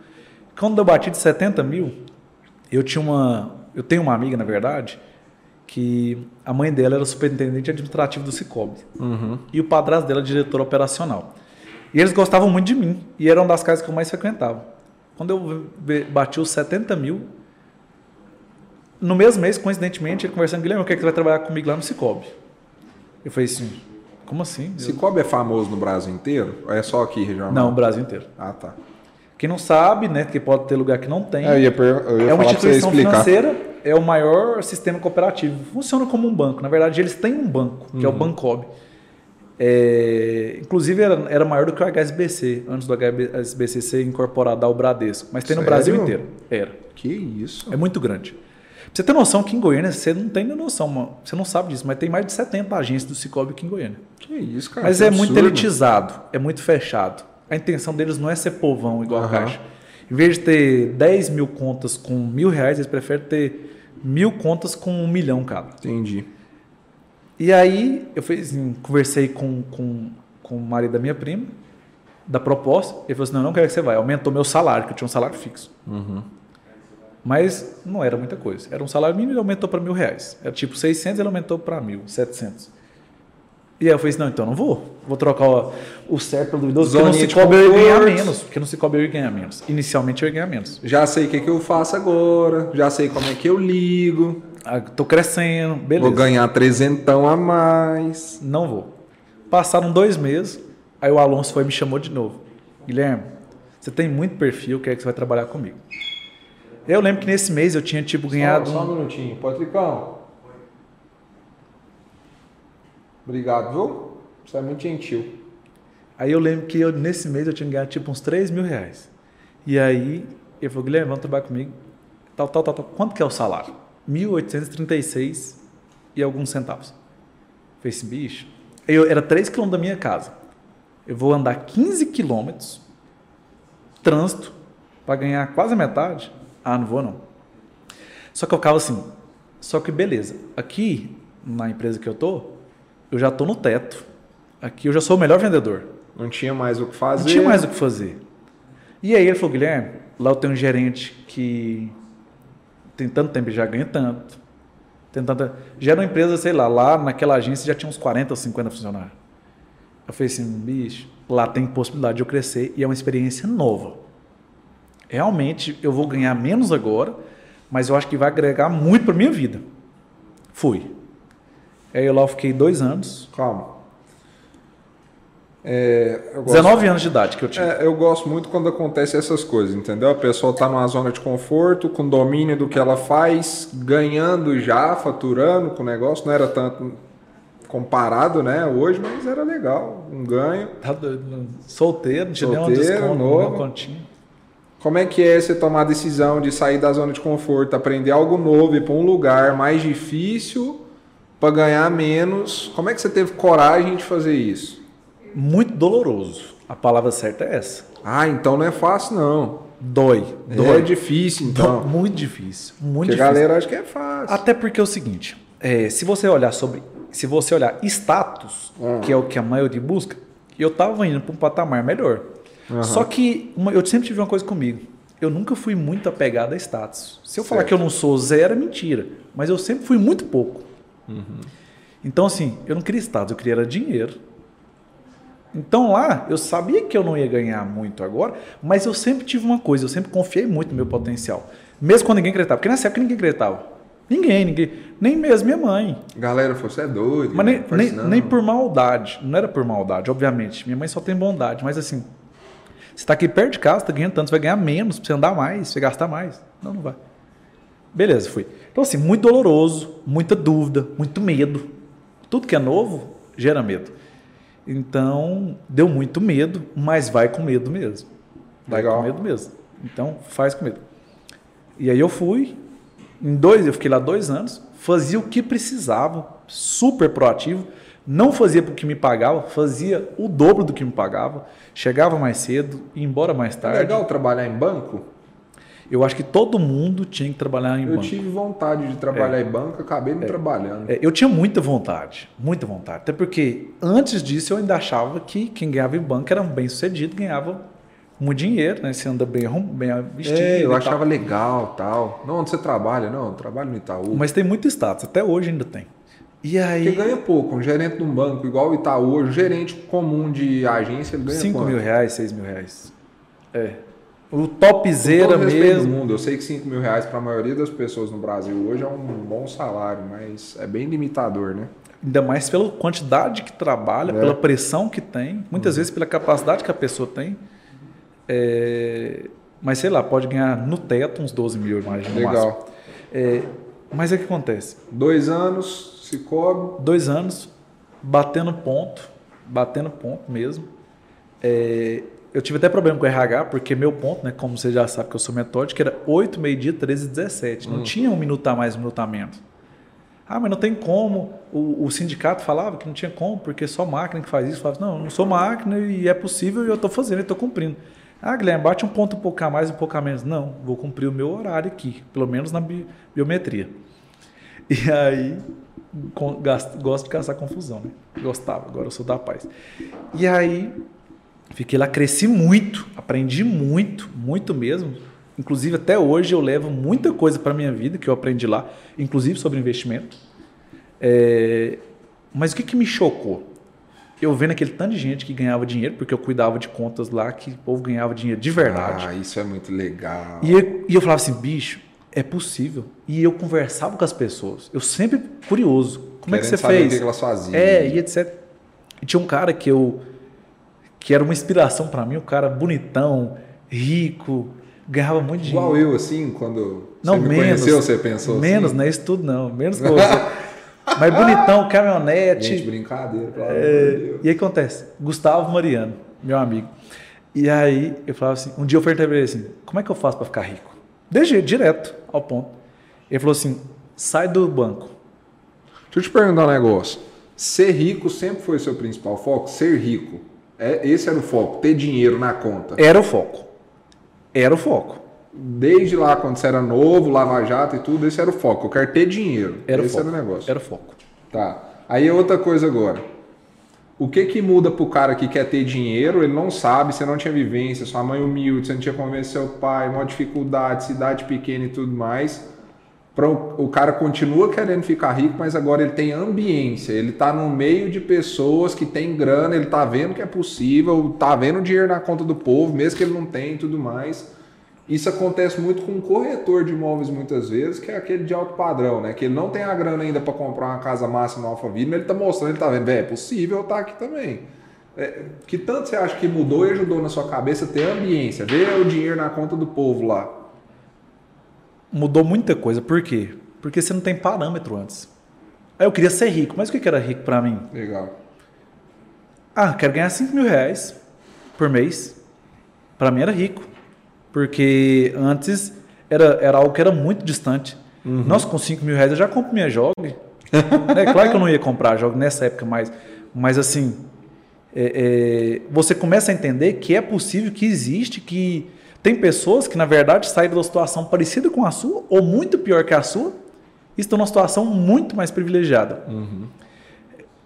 Quando eu bati de 70 mil, eu tinha uma, eu tenho uma amiga, na verdade, que a mãe dela era superintendente administrativo do Cicobi. Uhum. E o padrasto dela, diretor operacional. E eles gostavam muito de mim. E era uma das casas que eu mais frequentava. Quando eu bati os 70 mil, no mesmo mês, coincidentemente, ele conversando, Guilherme, eu quero que você vai trabalhar comigo lá no Cicobi. Eu falei assim, como assim? Cicobi é famoso no Brasil inteiro? Ou é só aqui, regional? Não, no Brasil inteiro. Ah, tá. Quem não sabe, né, que pode ter lugar que não tem. É, eu ia, eu ia é uma instituição financeira, é o maior sistema cooperativo. Funciona como um banco. Na verdade, eles têm um banco, que uhum. é o uhum. Bancob. É, inclusive era, era maior do que o HSBC, antes do HSBC ser incorporado ao Bradesco. Mas tem no Sério? Brasil inteiro. Era. Que isso? É muito grande. Pra você ter noção que em Goiânia, você não tem noção, você não sabe disso, mas tem mais de 70 agências do Cicobi aqui em Goiânia. Que isso, cara. Mas é absurdo. muito elitizado, é muito fechado a intenção deles não é ser povão igual uhum. a Caixa. Em vez de ter 10 mil contas com mil reais, eles preferem ter mil contas com um milhão cada. Entendi. E aí eu fiz, conversei com, com, com o marido da minha prima, da proposta, ele falou assim, não, não quero que você vá. Aumentou meu salário, que eu tinha um salário fixo. Uhum. Mas não era muita coisa. Era um salário mínimo, ele aumentou para mil reais. Era tipo 600, ele aumentou para mil, 700. E aí eu falei assim, não, então não vou. Vou trocar o, o certo pelo idoso, porque não se cobre eu ganhar menos. Porque não se cobre eu ganhar menos. Inicialmente eu ia ganhar menos. Já sei o que, que eu faço agora, já sei como é que eu ligo. Ah, tô crescendo, beleza. Vou ganhar trezentão a mais. Não vou. Passaram dois meses, aí o Alonso foi e me chamou de novo. Guilherme, você tem muito perfil, quer que você vai trabalhar comigo. Eu lembro que nesse mês eu tinha tipo ganhado. Só, só um minutinho, Patricão. Obrigado, viu? Você é muito gentil. Aí eu lembro que eu, nesse mês eu tinha ganhado tipo uns 3 mil reais. E aí ele falou, Guilherme, vamos trabalhar comigo. Tal, tal, tal, tal. Quanto que é o salário? 1.836 e alguns centavos. Falei assim, bicho. Eu, era 3 quilômetros da minha casa. Eu vou andar 15 quilômetros, trânsito, para ganhar quase a metade. Ah, não vou não. Só que eu ficava assim, só que beleza. Aqui, na empresa que eu tô, eu já estou no teto. Aqui eu já sou o melhor vendedor. Não tinha mais o que fazer. Não tinha mais o que fazer. E aí ele falou, Guilherme, lá eu tenho um gerente que tem tanto tempo, já ganha tanto. Tem tanta... Já era uma empresa, sei lá, lá naquela agência já tinha uns 40 ou 50 funcionários. Eu falei assim, bicho, lá tem possibilidade de eu crescer e é uma experiência nova. Realmente eu vou ganhar menos agora, mas eu acho que vai agregar muito para minha vida. Fui. Aí eu lá fiquei dois anos. Calma. É, gosto, 19 anos de idade que eu tinha. É, eu gosto muito quando acontece essas coisas, entendeu? A pessoa está numa zona de conforto, com domínio do que ela faz, ganhando já, faturando com o negócio. Não era tanto comparado, né, hoje, mas era legal, um ganho. Tá doido. Solteiro, não tinha Solteiro, nenhum desconto, novo. continha. Como é que é você tomar a decisão de sair da zona de conforto, aprender algo novo, ir para um lugar mais difícil para ganhar menos. Como é que você teve coragem de fazer isso? Muito doloroso. A palavra certa é essa. Ah, então não é fácil não. Dói. É Dói. É difícil, então. Muito difícil. Muito porque difícil. a galera acha que é fácil. Até porque é o seguinte: é, se você olhar sobre. Se você olhar status, uhum. que é o que a maioria busca, eu estava indo para um patamar melhor. Uhum. Só que uma, eu sempre tive uma coisa comigo. Eu nunca fui muito apegado a status. Se eu certo. falar que eu não sou zero, é mentira. Mas eu sempre fui muito pouco. Uhum. Então, assim, eu não queria status, eu queria era dinheiro. Então lá, eu sabia que eu não ia ganhar muito agora, mas eu sempre tive uma coisa, eu sempre confiei muito no meu potencial. Mesmo quando ninguém acreditava. Porque nessa época ninguém acreditava. Ninguém, ninguém. Nem mesmo minha mãe. Galera, você é doido. Mas nem, nem, nem, por maldade. Não era por maldade, obviamente. Minha mãe só tem bondade. Mas assim, Você está aqui perto de casa, está ganhando tanto, você vai ganhar menos, você andar mais, você gastar mais. Não, não vai. Beleza, fui. Então, assim, muito doloroso, muita dúvida, muito medo. Tudo que é novo gera medo. Então, deu muito medo, mas vai com medo mesmo. Vai Legal. com medo mesmo. Então, faz com medo. E aí eu fui, em dois, eu fiquei lá dois anos, fazia o que precisava, super proativo, não fazia porque me pagava, fazia o dobro do que me pagava, chegava mais cedo, ia embora mais É tarde. legal trabalhar em banco? Eu acho que todo mundo tinha que trabalhar em Eu banco. tive vontade de trabalhar em banco, acabei não trabalhando. É, eu tinha muita vontade, muita vontade. Até porque antes disso eu ainda achava que quem ganhava em banco era bem sucedido, ganhava muito dinheiro, né? Você anda bem, bem vestido. É, eu tal. achava legal tal. Não, onde você trabalha? Não, eu trabalho no Itaú. Mas tem muito status, até hoje ainda tem. E aí, Porque ganha pouco. Um gerente de um banco igual o Itaú, hoje, um gerente comum de agência, ele ganha 5 quanto? mil reais, 6 mil reais. É. O topzera respeito do mesmo. mundo, eu sei que 5 mil reais para a maioria das pessoas no Brasil hoje é um bom salário, mas é bem limitador, né? Ainda mais pela quantidade que trabalha, É. Pela pressão que tem, muitas vezes pela capacidade que a pessoa tem. É, Mas sei lá, pode ganhar no teto uns 12 mil, imagina. Legal. É, Mas é o que acontece? Dois anos, se cobre. Dois anos, batendo ponto, batendo ponto mesmo. É, eu tive até problema com o RH, porque meu ponto, né, como você já sabe que eu sou metódico, era 8, meio-dia, 13 e 17. Não tinha um minuto a mais, um minuto a menos. Ah, mas não tem como. O, o sindicato falava que não tinha como, porque só máquina que faz isso. Eu falava, não, eu não sou máquina e é possível e eu estou fazendo, eu estou cumprindo. Ah, Guilherme, bate um ponto um pouco a mais, um pouco a menos. Não, vou cumprir o meu horário aqui, pelo menos na bi- biometria. E aí, gosto de caçar confusão, né? Gostava, agora eu sou da paz. E aí, fiquei lá, cresci muito, aprendi muito, muito mesmo. Inclusive, até hoje eu levo muita coisa para minha vida que eu aprendi lá, inclusive sobre investimento. É, Mas o que, que me chocou? Eu vendo aquele tanto de gente que ganhava dinheiro, porque eu cuidava de contas lá, que o povo ganhava dinheiro de verdade. Ah, isso é muito legal. E eu, e eu falava assim, bicho, é possível. E eu conversava com as pessoas. Eu sempre curioso. Como é que Querendo você saber fez? O que elas faziam. É, e etc. E tinha um cara que eu que era uma inspiração pra mim, um cara bonitão, rico, ganhava muito dinheiro. Igual eu, assim, quando Não, você me menos. conheceu, você pensou Menos, assim? não é isso tudo não, menos que você. [laughs] Mas bonitão, caminhonete. Gente, brincadeira, pelo É, de Deus. e aí acontece, Gustavo Mariano, meu amigo. E aí eu falava assim, um dia eu perguntei pra ele assim, como é que eu faço para ficar rico? Jeito, direto, ao ponto. Ele falou assim, sai do banco. Deixa eu te perguntar um negócio. Ser rico sempre foi o seu principal foco? Ser rico. É, esse era o foco, ter dinheiro na conta. Era o foco. Era o foco. Desde lá, quando você era novo, Lava Jato e tudo, esse era o foco. Eu quero ter dinheiro. Era esse o foco. era o negócio. Era o foco. Tá. Aí é outra coisa agora. O que que muda pro cara que quer ter dinheiro? Ele não sabe, você não tinha vivência, sua mãe humilde, você não tinha convencer seu pai, uma dificuldade, cidade pequena e tudo mais. Pra o, o cara continua querendo ficar rico, mas agora ele tem ambiência, ele tá no meio de pessoas que tem grana, ele tá vendo que é possível, tá vendo dinheiro na conta do povo, mesmo que ele não tenha e tudo mais. Isso acontece muito com um corretor de imóveis muitas vezes, que é aquele de alto padrão, né? Que ele não tem a grana ainda para comprar uma casa máxima no Alphaville, mas ele tá mostrando, ele tá vendo, é possível estar aqui também. É, que tanto você acha que mudou e ajudou na sua cabeça ter ambiência, ver o dinheiro na conta do povo lá? Mudou muita coisa. Por quê? Porque você não tem parâmetro antes. Aí eu queria ser rico, mas o que era rico pra mim? Legal. Ah, quero ganhar 5 mil reais por mês. Pra mim era rico. Porque antes era, era algo que era muito distante. Nossa, com 5 mil reais eu já compro minha jogue. [laughs] é claro que eu não ia comprar jogo nessa época mais. Mas assim, é, é, você começa a entender que é possível, que existe, que tem pessoas que na verdade saíram uma situação parecida com a sua, ou muito pior que a sua, e estão numa situação muito mais privilegiada.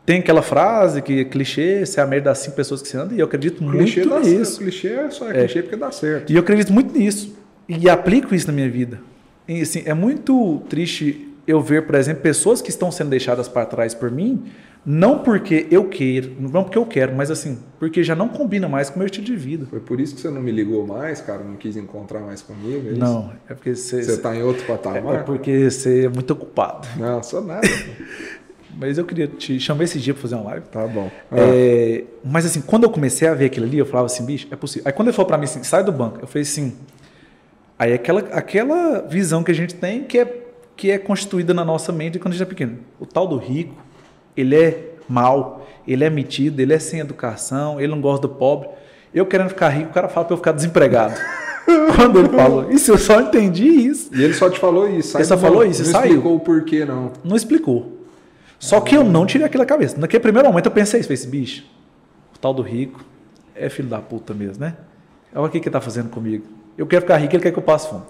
Tem aquela frase que é clichê, você é a média das cinco pessoas que você anda, e eu acredito Clichê muito dá nisso. Clichê só é, clichê porque dá certo. E eu acredito muito nisso. E aplico isso na minha vida. E, assim, é muito triste eu ver, por exemplo, pessoas que estão sendo deixadas para trás por mim, não porque eu quero, não porque eu quero, mas assim, porque já não combina mais com o meu estilo de vida. Foi por isso que você não me ligou mais, cara, não quis encontrar mais comigo, é? Não, é porque você, Você tá em outro é, patamar? é porque você é muito ocupado. Não, sou nada. [laughs] mas eu queria te chamar esse dia para fazer uma live. Tá bom. É, mas assim, quando eu comecei a ver aquilo ali, eu falava assim, bicho, é possível. Aí quando ele falou para mim assim, sai do banco, eu falei assim, aí aquela, aquela visão que a gente tem que é, que é constituída na nossa mente quando a gente é pequeno. O tal do rico, ele é mal, ele é metido, ele é sem educação, ele não gosta do pobre. Eu querendo ficar rico, o cara fala para eu ficar desempregado. [laughs] Quando ele falou isso, eu só entendi isso. E ele só te falou isso. Ele só falou isso e não saiu. explicou o porquê, não. Não explicou. Só que eu não tirei aquilo da cabeça. Naquele primeiro momento eu pensei isso, falei assim, bicho, o tal do rico é filho da puta mesmo, né? Olha o que ele tá fazendo comigo. Eu quero ficar rico, ele quer que eu passe fome.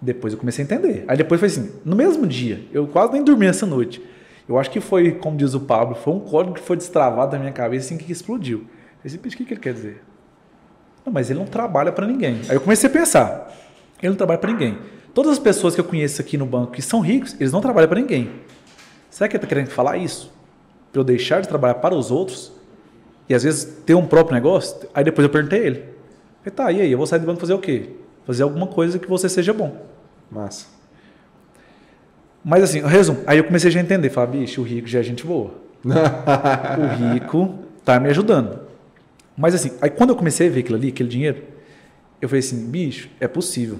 Depois eu comecei a entender. Aí depois foi assim, no mesmo dia, eu quase nem dormi essa noite. Eu acho que foi, como diz o Pablo, foi um código que foi destravado na minha cabeça assim que explodiu. Falei assim, bicho, o que ele quer dizer? Não, mas ele não trabalha para ninguém. Aí eu comecei a pensar, ele não trabalha para ninguém. Todas as pessoas que eu conheço aqui no banco que são ricos, eles não trabalham para ninguém. Será que ele está querendo falar isso? Para eu deixar de trabalhar para os outros? E às vezes ter um próprio negócio? Aí depois eu perguntei a ele. Falei, tá, e aí? Eu vou sair do banco fazer o quê? Fazer alguma coisa que você seja bom. Massa. Mas assim, resumo. Aí eu comecei a entender. Falar, bicho, o rico já é gente boa. [laughs] o rico tá me ajudando. Mas assim, aí quando eu comecei a ver aquilo ali, aquele dinheiro, eu falei assim, bicho, é possível.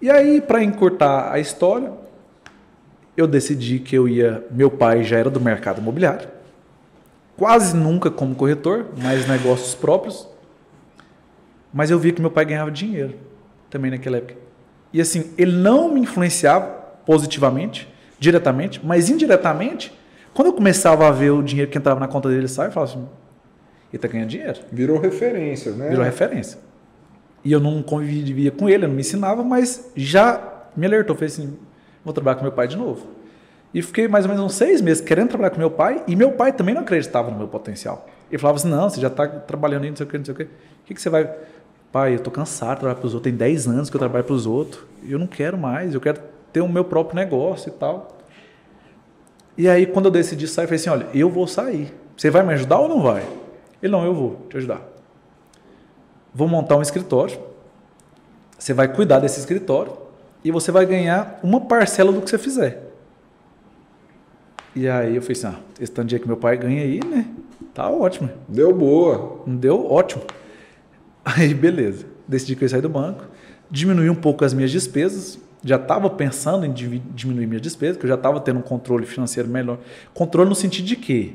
E aí, para encurtar a história, eu decidi que eu ia. Meu pai já era do mercado imobiliário, quase nunca como corretor, mas negócios próprios. Mas eu vi que meu pai ganhava dinheiro também naquela época. E assim, ele não me influenciava positivamente, diretamente, mas indiretamente, quando eu começava a ver o dinheiro que entrava na conta dele sair, eu falava assim: ele está ganhando dinheiro. Virou referência, né? Virou referência. E eu não convivia com ele, eu não me ensinava, mas já me alertou. Falei assim, vou trabalhar com meu pai de novo. E fiquei mais ou menos uns seis meses querendo trabalhar com meu pai, e meu pai também não acreditava no meu potencial. Ele falava assim, não, você já está trabalhando aí, não sei o que, não sei o que. O que, que você vai... Pai, eu estou cansado de trabalhar para os outros, tem 10 anos que eu trabalho para os outros, eu não quero mais, eu quero ter o meu próprio negócio e tal. E aí, quando eu decidi sair, eu falei assim, olha, eu vou sair. Você vai me ajudar ou não vai? Ele, não, eu vou te ajudar. Vou montar um escritório. Você vai cuidar desse escritório e você vai ganhar uma parcela do que você fizer. E aí eu falei assim, ah, esse tanto de dinheiro que meu pai ganha aí, né? Tá ótimo. Deu boa. Deu? Ótimo. Aí, beleza. Decidi que eu ia sair do banco. Diminuí um pouco as minhas despesas. Já estava pensando em diminuir minhas despesas, que eu já estava tendo um controle financeiro melhor. Controle no sentido de quê?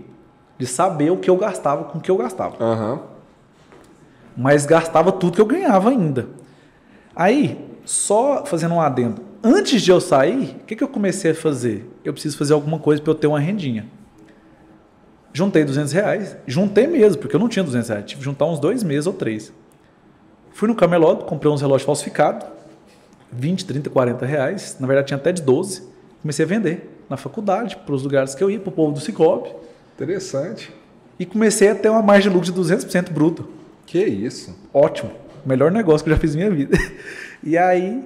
De saber o que eu gastava com o que eu gastava Aham. mas gastava tudo que eu ganhava ainda. Aí, só fazendo um adendo, antes de eu sair, o que, que eu comecei a fazer? Eu preciso fazer alguma coisa para eu ter uma rendinha. Juntei 200 reais, juntei mesmo, porque eu não tinha 200 reais, tive que juntar uns dois meses ou três. Fui no camelot, comprei uns relógios falsificados, 20, 30, 40 reais, na verdade tinha até de 12, comecei a vender na faculdade, para os lugares que eu ia, para o povo do Cicobi, Interessante. e comecei a ter uma margem de lucro de 200% bruto. Que isso. Ótimo. Melhor negócio que eu já fiz na minha vida. [laughs] E aí,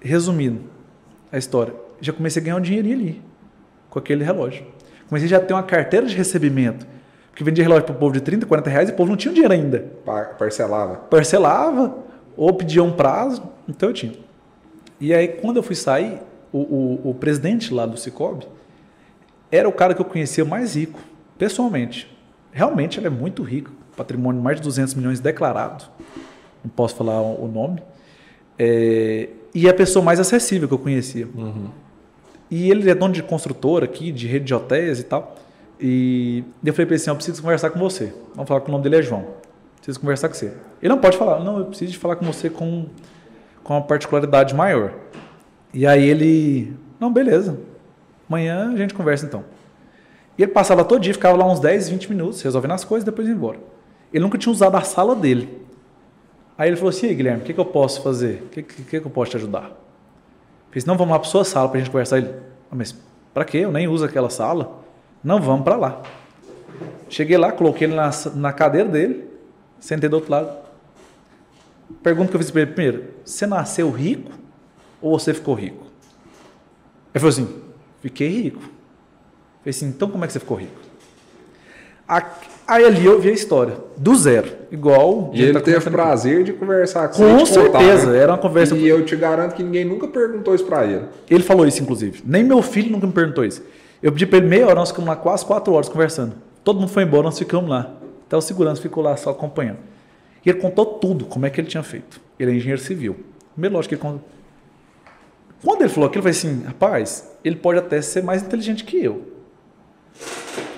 resumindo a história, já comecei a ganhar um dinheirinho ali, com aquele relógio. Comecei já a ter uma carteira de recebimento, porque vendia relógio para o povo de 30, 40 reais e o povo não tinha dinheiro ainda. Pa- Parcelava. Parcelava ou pedia um prazo, então eu tinha. E aí, quando eu fui sair, o, o, o presidente lá do Cicobi era o cara que eu conhecia mais rico, pessoalmente. Realmente ele é muito rico, patrimônio de mais de 200 milhões declarado. Não posso falar o nome. É, e é a pessoa mais acessível que eu conhecia. E ele é dono de construtora aqui, de rede de hotéis e tal. E eu falei para ele assim: eu preciso conversar com você. Vamos falar que o nome dele é João. Preciso conversar com você. Ele não pode falar, não, eu preciso de falar com você com, com uma particularidade maior. E aí ele, não, beleza. Amanhã a gente conversa então. E ele passava todo dia, ficava lá uns 10, 20 minutos, resolvendo as coisas e depois ia embora. Ele nunca tinha usado a sala dele. Aí ele falou assim, e aí, Guilherme, o que, que eu posso fazer? O que, que, que eu posso te ajudar? Eu disse, não, vamos lá para sua sala para a gente conversar. Ele, "Ah, mas para quê? Eu nem uso aquela sala. Não, vamos para lá. Cheguei lá, coloquei ele na, na cadeira dele, sentei do outro lado. Pergunta que eu fiz para ele primeiro: você nasceu rico ou você ficou rico? Ele falou assim: fiquei rico. Eu falei assim: então como é que você ficou rico? Aí ali eu vi a história, do zero, igual. E ele tá teve aqui. prazer de conversar com Com você. te contar, certeza, né? era uma conversa. E eu te garanto que ninguém nunca perguntou isso pra ele. Ele falou isso, inclusive. Nem meu filho nunca me perguntou isso. Eu pedi para ele meia hora, nós ficamos lá quase quatro horas conversando. Todo mundo foi embora, nós ficamos lá. Até o segurança ficou lá só acompanhando. E ele contou tudo, como é que ele tinha feito. Ele é engenheiro civil. Primeiro, lógico que ele contou. Quando ele falou aquilo, eu falei assim, rapaz, ele pode até ser mais inteligente que eu.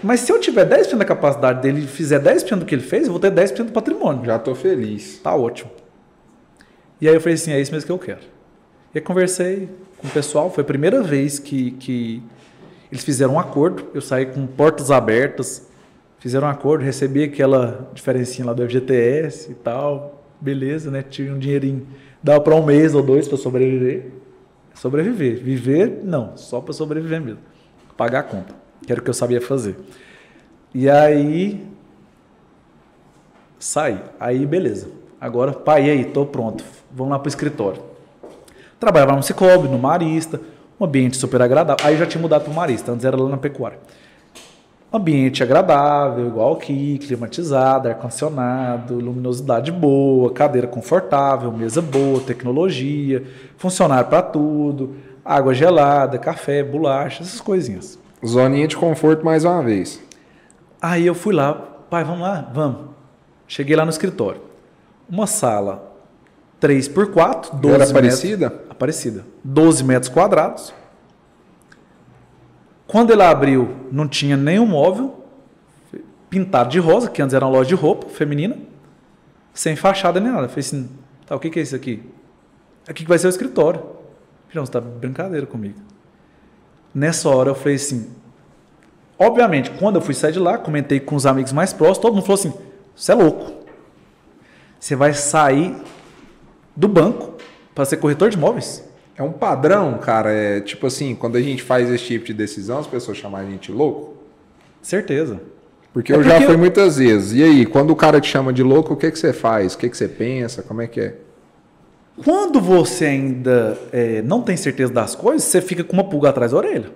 Mas se eu tiver 10% da capacidade dele e fizer 10% do que ele fez, eu vou ter 10% do patrimônio. Já tô feliz. Tá ótimo. E aí eu falei assim, é isso mesmo que eu quero. E aí conversei com o pessoal, foi a primeira vez que, que eles fizeram um acordo, eu saí com portas abertas, fizeram um acordo, recebi aquela diferencinha lá do FGTS e tal, beleza, né? Tive um dinheirinho, dava para um mês ou dois para sobreviver. Sobreviver. Viver, não, só para sobreviver mesmo. Pagar a conta, que era o que eu sabia fazer. E aí, saí. Aí, beleza. Agora, pai, aí, tô pronto. Vamos lá pro escritório. Trabalhava no Cicobi, no Marista, um ambiente super agradável. Aí já tinha mudado para o Marista, antes era lá na pecuária. Ambiente agradável, igual aqui, climatizado, ar-condicionado, luminosidade boa, cadeira confortável, mesa boa, tecnologia, funcionário para tudo, água gelada, café, bolacha, essas coisinhas. Zoninha de conforto mais uma vez. Aí eu fui lá, pai, vamos lá? Vamos. Cheguei lá no escritório. Uma sala 3 por 4, 12 Era metros. parecida? Aparecida. 12 metros quadrados. Quando ele abriu, não tinha nenhum móvel pintado de rosa, que antes era uma loja de roupa feminina, sem fachada nem nada. Eu falei assim, tá, o que, que é isso aqui? Aqui que vai ser o escritório. Filhão, você tá brincadeira comigo. Nessa hora eu falei assim, obviamente, quando eu fui sair de lá, comentei com os amigos mais próximos, todo mundo falou assim, você é louco. Você vai sair do banco para ser corretor de imóveis? É um padrão, cara. É tipo assim, quando a gente faz esse tipo de decisão, as pessoas chamam a gente louco. Certeza. Porque É eu já porque fui eu- muitas vezes. E aí, quando o cara te chama de louco, o que, que você faz? O que, que você pensa? Como é que é? Quando você ainda é, não tem certeza das coisas, você fica com uma pulga atrás da orelha.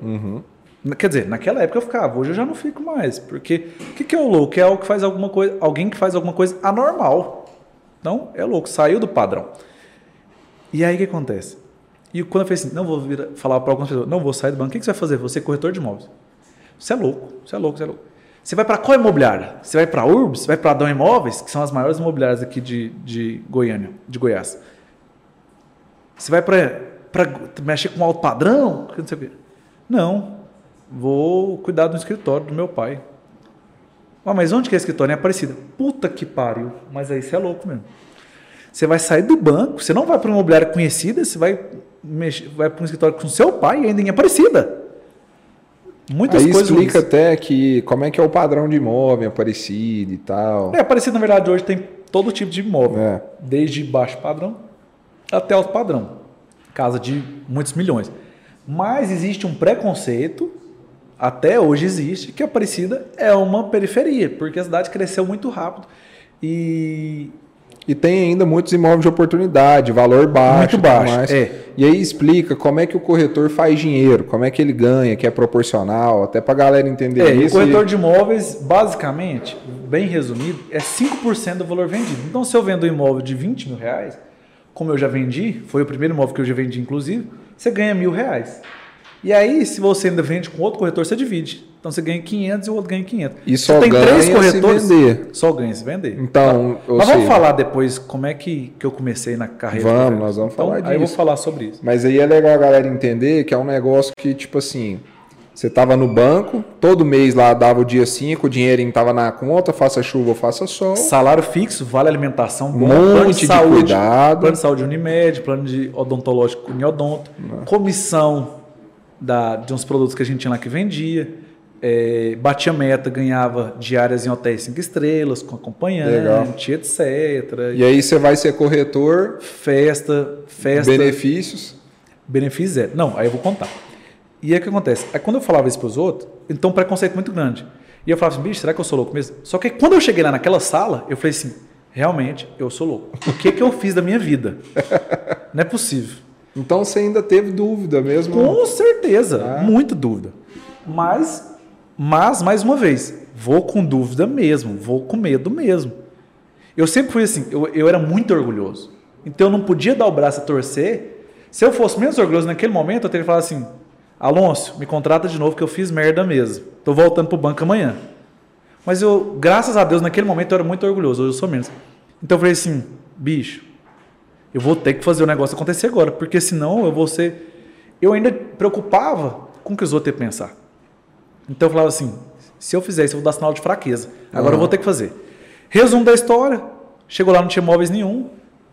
Na- Quer dizer, naquela época eu ficava, hoje eu já não fico mais. Porque o que, que é o louco? É algo que faz alguma coisa, alguém que faz alguma coisa anormal. Então, é louco, saiu do padrão. E aí o que acontece? E quando eu falei assim, não vou vir falar para algumas pessoas, não vou sair do banco, o que, que você vai fazer? Você é corretor de imóveis. Você é louco, você é louco, você é louco. Você vai para qual imobiliária? Você vai para a Urbs? Você vai para a Adão Imóveis, que são as maiores imobiliárias aqui de, de Goiânia, de Goiás. Você vai para mexer com alto padrão? Não, sei o quê. não, vou cuidar do escritório do meu pai. Ah, mas onde que é o escritório? É Aparecida. Puta que pariu. Mas aí você é louco mesmo. Você vai sair do banco, você não vai para uma imobiliária conhecida, você vai, mexer, vai para um escritório com seu pai ainda em Aparecida. Muitas aí coisas explica ruins. até que como é que é o padrão de imóvel aparecido e tal. É, Aparecida, na verdade, hoje tem todo tipo de imóvel. É. Desde baixo padrão até alto padrão. Casa de muitos milhões. Mas existe um preconceito, até hoje existe, que Aparecida é uma periferia, porque a cidade cresceu muito rápido. E E tem ainda muitos imóveis de oportunidade, valor baixo. Muito e baixo, mais. é. E aí explica como é que o corretor faz dinheiro, como é que ele ganha, que é proporcional, até pra galera entender É, e o isso. corretor e- de imóveis, basicamente, bem resumido, é 5% do valor vendido. Então, se eu vendo um imóvel de 20 mil reais, como eu já vendi, foi o primeiro imóvel que eu já vendi, inclusive, você ganha mil reais. E aí, se você ainda vende com outro corretor, você divide. Então, você ganha 500 e o outro ganha 500. E Você só tem ganha três se corretores, vender. Só ganha se vender. Então, ou Mas vamos falar depois como é que, que eu comecei na carreira. Vamos, nós vamos então, falar Aí eu vou disso. falar sobre isso. Mas aí é legal a galera entender que é um negócio que, tipo assim, você tava no banco, todo mês lá dava o dia 5, o dinheirinho tava na conta, faça chuva ou faça sol. Salário fixo, vale alimentação, bom, Monte plano de de saúde, cuidado. plano de saúde Unimed, plano de odontológico Uniodonto, comissão da, de uns produtos que a gente tinha lá que vendia, é, batia meta, ganhava diárias em hotéis cinco estrelas, com acompanhante, etc. E aí você vai ser corretor, Festa, festa, benefícios. benefício zero. Não, aí eu vou contar. E aí o que acontece? Aí quando eu falava isso para os outros, então um preconceito muito grande. E eu falava assim, bicho, será que eu sou louco mesmo? Só que quando eu cheguei lá naquela sala, eu falei assim, realmente, eu sou louco. O que que eu fiz da minha vida? [laughs] Não é possível. Então você ainda teve dúvida mesmo. Com certeza, Ah. muita dúvida. Mas, mas, mais uma vez, vou com dúvida mesmo, vou com medo mesmo. Eu sempre fui assim, eu, eu era muito orgulhoso. Então eu não podia dar o braço a torcer. Se eu fosse menos orgulhoso naquele momento, eu teria falado assim: Alonso, me contrata de novo que eu fiz merda mesmo. Tô voltando pro banco amanhã. Mas eu, graças a Deus, naquele momento eu era muito orgulhoso, hoje eu sou menos. Então eu falei assim, bicho, eu vou ter que fazer o negócio acontecer agora, porque senão eu vou ser. Eu ainda preocupava com o que os outros iam pensar. Então eu falava assim: se eu fizer isso, eu vou dar sinal de fraqueza. Agora uhum. eu vou ter que fazer. Resumo da história: chegou lá, não tinha móveis nenhum.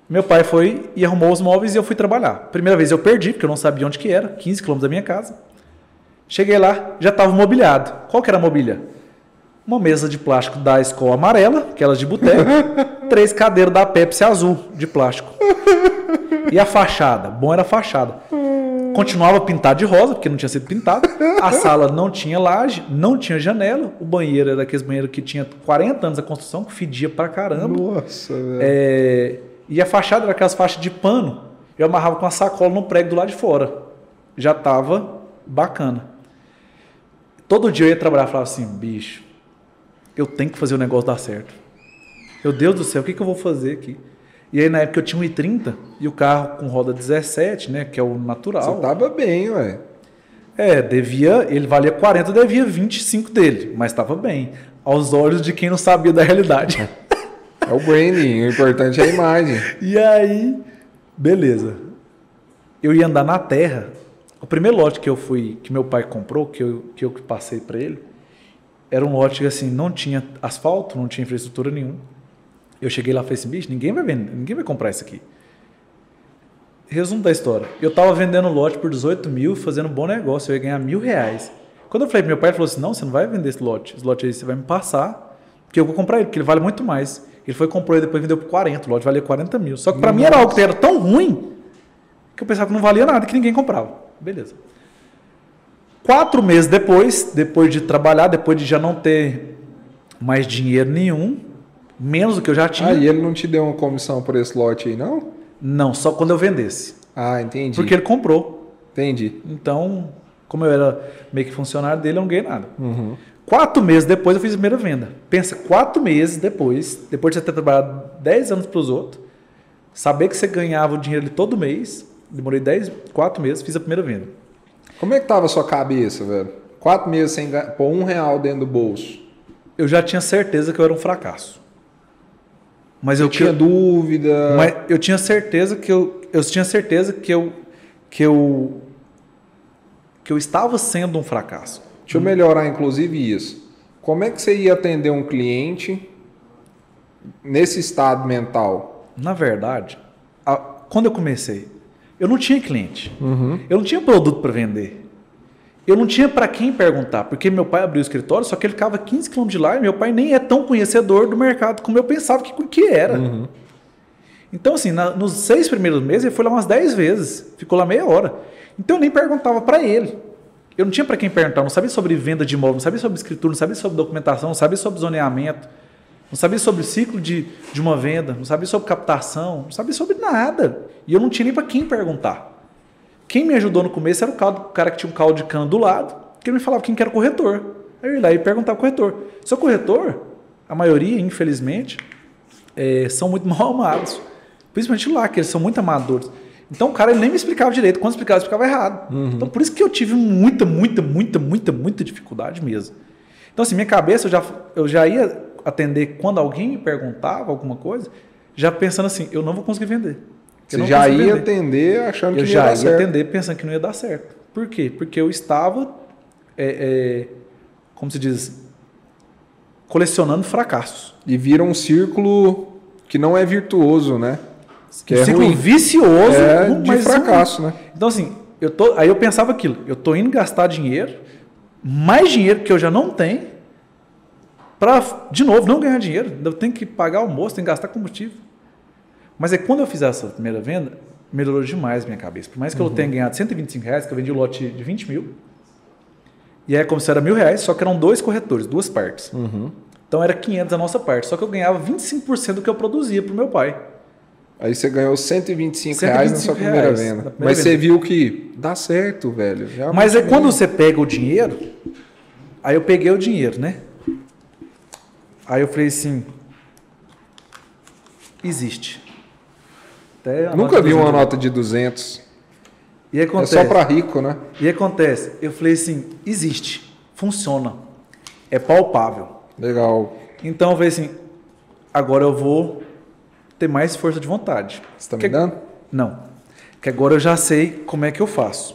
Meu pai foi e arrumou os móveis e eu fui trabalhar. Primeira vez eu perdi, porque eu não sabia onde que era, 15 quilômetros da minha casa. Cheguei lá, já estava mobiliado. Qual que era a mobília? Uma mesa de plástico da escola amarela, aquelas de boteco, [laughs] três cadeiras da Pepsi azul de plástico. E a fachada? Bom era a fachada. Continuava pintado de rosa, porque não tinha sido pintado. A sala não tinha laje, não tinha janela. O banheiro era daqueles banheiros que tinha 40 anos a construção, que fedia pra caramba. Nossa, velho. É... E a fachada era aquelas faixas de pano. Eu amarrava com a sacola no prego do lado de fora. Já tava bacana. Todo dia eu ia trabalhar e falava assim, bicho, eu tenho que fazer o negócio dar certo. Meu Deus do céu, o que, que eu vou fazer aqui? E aí na época eu tinha um i30 e o carro com roda 17, né, que é o natural. Você tava bem, ué. É, devia, ele valia 40, devia 25 dele, mas estava bem, aos olhos de quem não sabia da realidade. [laughs] É o branding, o importante é a imagem. e aí, beleza. Eu ia andar na terra. O primeiro lote que eu fui, que meu pai comprou, que eu, que eu passei para ele, era um lote que assim, não tinha asfalto, não tinha infraestrutura nenhuma. Eu cheguei lá e falei assim, bicho, ninguém vai vender, ninguém vai comprar isso aqui. Resumo da história. Eu estava vendendo lote por 18 mil, fazendo um bom negócio, eu ia ganhar mil reais. Quando eu falei pro meu pai, ele falou assim, não, você não vai vender esse lote. Esse lote aí você vai me passar, porque eu vou comprar ele, porque ele vale muito mais. Ele foi, comprou e depois vendeu por 40, o lote valia 40 mil. Só que para mim era algo que era tão ruim, que eu pensava que não valia nada, que ninguém comprava. Beleza. Quatro meses depois, depois de trabalhar, depois de já não ter mais dinheiro nenhum, menos do que eu já tinha. Ah, e ele não te deu uma comissão por esse lote aí, não? Não, só quando eu vendesse. Ah, entendi. Porque ele comprou. Entendi. Então, como eu era meio que funcionário dele, eu não ganhei nada. Uhum. Quatro meses depois eu fiz a primeira venda. Pensa, quatro meses depois, depois de você ter trabalhado 10 anos para os outros, saber que você ganhava o dinheiro ali todo mês, demorei 10, quatro meses, fiz a primeira venda. Como é que tava a sua cabeça, velho? Quatro meses sem pôr um real dentro do bolso. Eu já tinha certeza que eu era um fracasso. Mas eu tinha dúvida. Mas eu tinha certeza que eu, eu tinha certeza que eu, que eu, que eu estava sendo um fracasso. Deixa eu melhorar, inclusive, isso. Como é que você ia atender um cliente nesse estado mental? Na verdade, a, quando eu comecei, eu não tinha cliente. Uhum. Eu não tinha produto para vender. Eu não tinha para quem perguntar, porque meu pai abriu o escritório, só que ele ficava 15 km de lá e meu pai nem é tão conhecedor do mercado como eu pensava que, que era. Uhum. Então, assim, na, nos seis primeiros meses, ele foi lá umas 10 vezes, ficou lá meia hora. Então, eu nem perguntava para ele. Eu não tinha para quem perguntar, não sabia sobre venda de imóvel, não sabia sobre escritura, não sabia sobre documentação, não sabia sobre zoneamento, não sabia sobre ciclo de, de uma venda, não sabia sobre captação, não sabia sobre nada. E eu não tinha nem para quem perguntar. Quem me ajudou no começo era o, caldo, o cara que tinha um caldo de cana do lado, que ele me falava quem que era o corretor. Aí eu ia lá e perguntava ao corretor. Seu corretor, a maioria, infelizmente, é, são muito [laughs] mal amados. Principalmente lá, que eles são muito amadores. Então o cara nem me explicava direito. Quando explicava, explicava errado. Uhum. Então por isso que eu tive muita, muita, muita, muita, muita dificuldade mesmo. Então assim, minha cabeça eu já, eu já ia atender quando alguém me perguntava alguma coisa, já pensando assim, eu não vou conseguir vender. Você já ia vender. atender achando eu que não ia dar certo. Eu já ia atender pensando que não ia dar certo. Por quê? Porque eu estava, é, é, como se diz, colecionando fracassos. E vira um círculo que não é virtuoso, né? Que um é círculo ruim. vicioso, é de fracasso, ruim. né? Então assim, eu tô, aí eu pensava aquilo, eu tô indo gastar dinheiro, mais dinheiro que eu já não tenho, para de novo não ganhar dinheiro. Eu tenho que pagar almoço, tenho que gastar combustível. Mas é quando eu fiz essa primeira venda, melhorou demais minha cabeça. Por mais que uhum. eu tenha ganhado 125 reais, que eu vendi o lote de 20 mil, e aí como se era mil reais, só que eram dois corretores, duas partes. Uhum. Então era 500 a nossa parte, só que eu ganhava 25% do que eu produzia para o meu pai. Aí você ganhou 125, 125 reais na sua primeira reais, venda. Primeira Mas venda. você viu que dá certo, velho. Mas é quando você pega o dinheiro, aí eu peguei o dinheiro, né? Aí eu falei assim, existe. Nunca vi uma nota de 200. E acontece, É só para rico, né? E acontece, eu falei assim, existe, funciona, é palpável. Legal. Então eu falei assim, agora eu vou ter mais força de vontade. Você tá me Que- dando? Não. Que agora eu já sei como é que eu faço.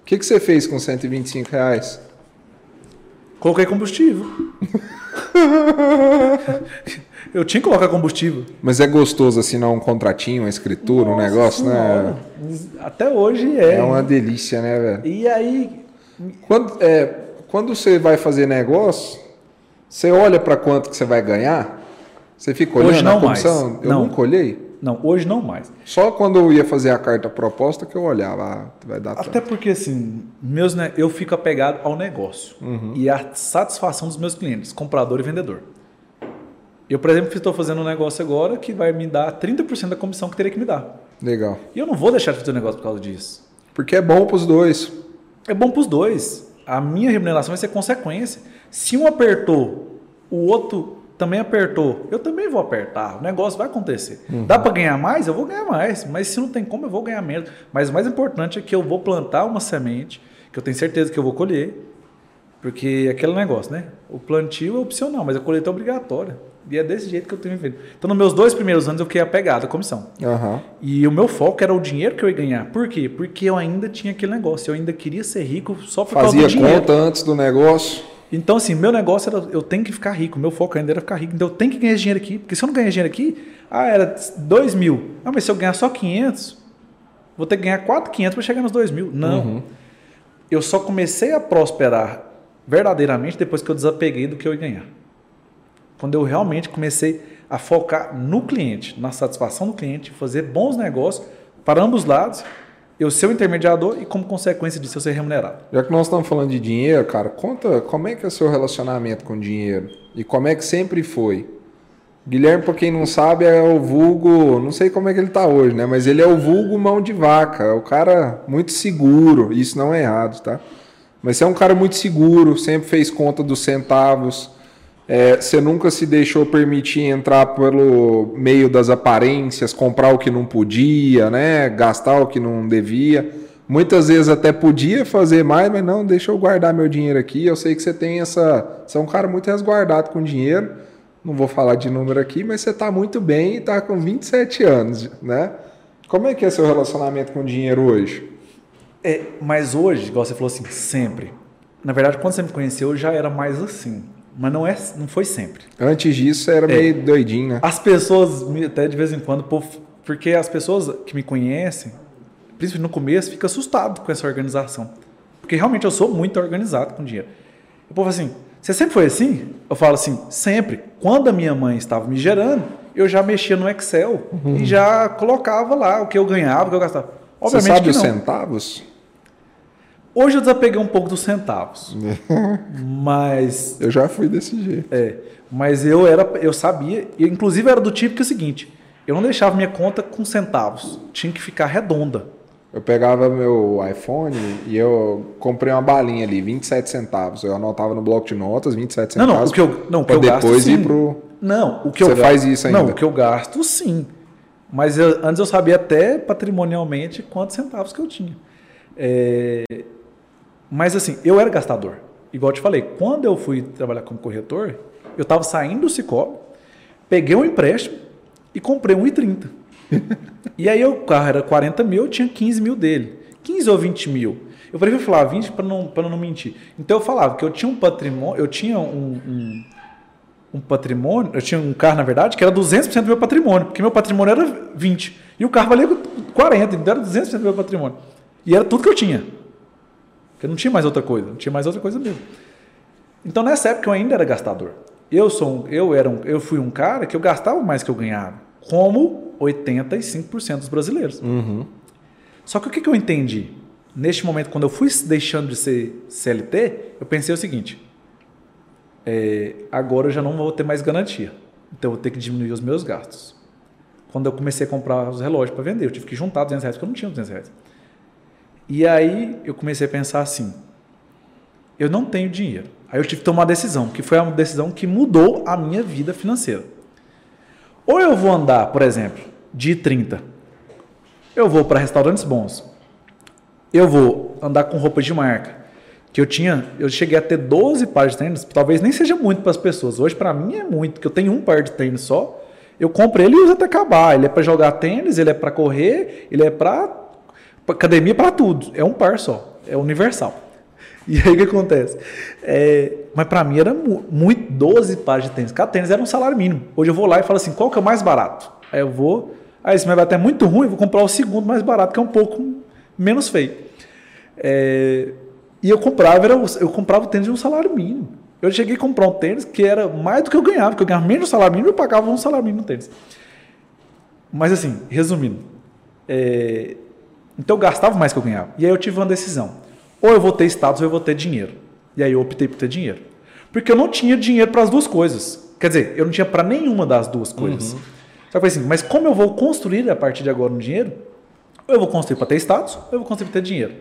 O que, que você fez com 125 reais? Coloquei combustível. [laughs] eu tinha que colocar combustível. Mas é gostoso assinar um contratinho, uma escritura, um Nossa negócio, né? Senhora. Até hoje é. É uma delícia, né, velho? E aí, Quando, é, quando você vai fazer negócio, você olha para quanto que você vai ganhar? Você fica olhando Hoje não a comissão? mais. Eu Não. nunca olhei. não, hoje não mais. Só quando eu ia fazer a carta proposta que eu olhava, ah, vai dar Até tanto. porque, assim, meus, ne- eu fico apegado ao negócio Uhum. e à satisfação dos meus clientes, comprador e vendedor. Eu, por exemplo, estou fazendo um negócio agora que vai me dar 30% da comissão que teria que me dar. Legal. E eu não vou deixar de fazer o negócio por causa disso. Porque é bom pros dois. É bom para os dois. A minha remuneração vai ser consequência. Se um apertou, o outro também apertou, eu também vou apertar. O negócio vai acontecer. Dá para ganhar mais? Eu vou ganhar mais. Mas se não tem como, eu vou ganhar menos. Mas o mais importante é que eu vou plantar uma semente que eu tenho certeza que eu vou colher. Porque é aquele negócio, né? O plantio é opcional, mas a colheita é obrigatória. E é desse jeito que eu tenho feito. Então, nos meus dois primeiros anos, eu fiquei apegado à comissão. Aham. E o meu foco era o dinheiro que eu ia ganhar. Por quê? Porque eu ainda tinha aquele negócio. Eu ainda queria ser rico só por causa Fazia do dinheiro. conta antes do negócio. Então, assim, meu negócio era eu tenho que ficar rico. Meu foco ainda era ficar rico. Então, eu tenho que ganhar dinheiro aqui. Porque se eu não ganhar dinheiro aqui, ah, era 2 mil. Ah, mas se eu ganhar só 500, vou ter que ganhar 4,500 para chegar nos 2 mil. Não. Uhum. Eu só comecei a prosperar verdadeiramente depois que eu desapeguei do que eu ia ganhar. Quando eu realmente comecei a focar no cliente, na satisfação do cliente, fazer bons negócios para ambos os lados, eu ser o intermediador e, como consequência disso, eu ser remunerado. Já que nós estamos falando de dinheiro, cara, conta como é que é o seu relacionamento com dinheiro e como é que sempre foi. Guilherme, para quem não sabe, é o vulgo, não sei como é que ele tá hoje, né? Mas ele é o vulgo mão de vaca, é o cara muito seguro, isso não é errado, tá? Mas você é um cara muito seguro, sempre fez conta dos centavos, é, você nunca se deixou permitir entrar pelo meio das aparências, comprar o que não podia, né? Gastar o que não devia. Muitas vezes até podia fazer mais, mas não, deixa eu guardar meu dinheiro aqui. Eu sei que você tem essa. Você é um cara muito resguardado com dinheiro. Não vou falar de número aqui, mas você está muito bem e está com 27 anos, né? Como é que é seu relacionamento com dinheiro hoje? É, mas hoje, igual você falou assim, sempre. Na verdade, quando você me conheceu, já era mais assim. Mas não, é, não foi sempre. Antes disso, você era meio doidinho, né? As pessoas, até de vez em quando, porque as pessoas que me conhecem, principalmente no começo, ficam assustados com essa organização. Porque realmente eu sou muito organizado com dinheiro. O povo assim, você sempre foi assim? Eu falo assim, sempre. Quando a minha mãe estava me gerando, eu já mexia no Excel e já colocava lá o que eu ganhava, o que eu gastava. Você Obviamente sabe que os centavos? Hoje eu desapeguei um pouco dos centavos. [laughs] mas Eu já fui desse jeito. é, mas eu era, eu sabia, e inclusive era do tipo que é o seguinte, eu não deixava minha conta com centavos, tinha que ficar redonda. Eu pegava meu iPhone e eu comprei uma balinha ali, 27 centavos. Eu anotava no bloco de notas, 27 Não, centavos. não, o que eu, não, o que eu gasto depois sim. ir pro. Não, o que Você eu faz gasto- isso ainda? Não, o que eu gasto sim. Mas eu- antes eu sabia até patrimonialmente quantos centavos que eu tinha. É, mas assim, eu era gastador. Igual eu te falei, quando eu fui trabalhar como corretor, eu estava saindo do Cicobi, peguei um empréstimo e comprei um 1,30. [laughs] e aí o carro era 40 mil, eu tinha 15 mil dele. 15 ou 20 mil. Eu prefiro falar 20 para não, não mentir. Então eu falava que eu tinha um patrimônio, eu tinha um- um, um patrimônio, eu tinha um carro, na verdade, que era 200% do meu patrimônio, porque meu patrimônio era 20. E o carro valia 40, então era 200% do meu patrimônio. E era tudo que eu tinha. Porque não tinha mais outra coisa, não tinha mais outra coisa mesmo. Então nessa época eu ainda era gastador. Eu sou um- eu era um, eu fui um cara que eu gastava mais que eu ganhava, como 85% dos brasileiros. Só que o que, que eu entendi? Neste momento, quando eu fui deixando de ser CLT, eu pensei o seguinte: é, agora eu já não vou ter mais garantia. Então eu vou ter que diminuir os meus gastos. Quando eu comecei a comprar os relógios para vender, eu tive que juntar 200 reais, porque eu não tinha 200 reais. E aí eu comecei a pensar assim: eu não tenho dinheiro. Aí eu tive que tomar uma decisão, que foi uma decisão que mudou a minha vida financeira. Ou eu vou andar, por exemplo, de 30, eu vou para restaurantes bons, eu vou andar com roupa de marca. Que eu tinha, eu cheguei a ter 12 pares de tênis, talvez nem seja muito para as pessoas. Hoje, para mim, é muito, que eu tenho um par de tênis só. Eu compro ele e uso até acabar. Ele é para jogar tênis, ele é para correr, ele é para academia, para tudo. É um par só, é universal. [laughs] E aí o que acontece? É, mas para mim era muito 12 pares de tênis. Cada tênis era um salário mínimo. Hoje eu vou lá e falo assim: qual que é o mais barato? Aí eu vou. Aí se me vai até muito ruim, vou comprar o segundo mais barato, que é um pouco menos feio. É, e eu comprava, era, eu comprava o tênis de um salário mínimo. Eu cheguei a comprar um tênis que era mais do que eu ganhava, porque eu ganhava menos salário mínimo e eu pagava um salário mínimo no tênis. Mas assim, resumindo, é, então eu gastava mais que eu ganhava. E aí eu tive uma decisão. Ou eu vou ter status ou eu vou ter dinheiro. E aí eu optei por ter dinheiro. Porque eu não tinha dinheiro para as duas coisas. Quer dizer, eu não tinha para nenhuma das duas coisas. Uhum. Só que assim, mas como eu vou construir a partir de agora um dinheiro, ou eu vou construir para ter status, ou eu vou construir para ter dinheiro.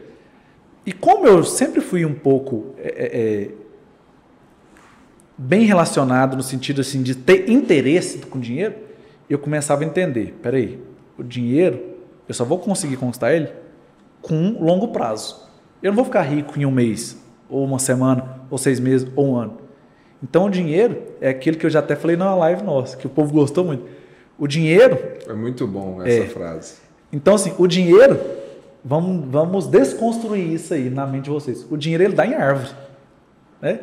E como eu sempre fui um pouco é, é, é, bem relacionado no sentido assim de ter interesse com dinheiro, eu começava a entender, peraí, o dinheiro, eu só vou conseguir conquistar ele com um longo prazo. Eu não vou ficar rico em um mês, ou uma semana, ou seis meses, ou um ano. Então o dinheiro é aquilo que eu já até falei na live nossa, que o povo gostou muito. O dinheiro. É muito bom essa é, frase. Então, assim, o dinheiro, vamos, vamos desconstruir isso aí na mente de vocês. O dinheiro ele dá em árvore. Né?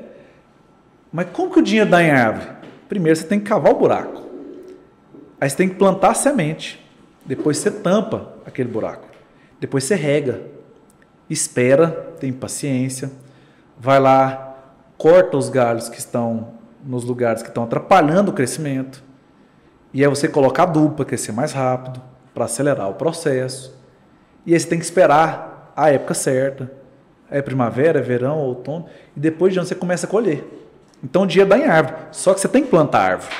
Mas como que o dinheiro dá em árvore? Primeiro você tem que cavar o buraco. Aí você tem que plantar a semente. Depois você tampa aquele buraco. Depois você rega espera, tem paciência, vai lá, corta os galhos que estão nos lugares que estão atrapalhando o crescimento, e aí você coloca adubo para crescer mais rápido, para acelerar o processo. E aí você tem que esperar a época certa. É primavera, é verão, outono, e depois de ano você começa a colher. Então o dia dá em árvore, só que você tem que plantar árvore.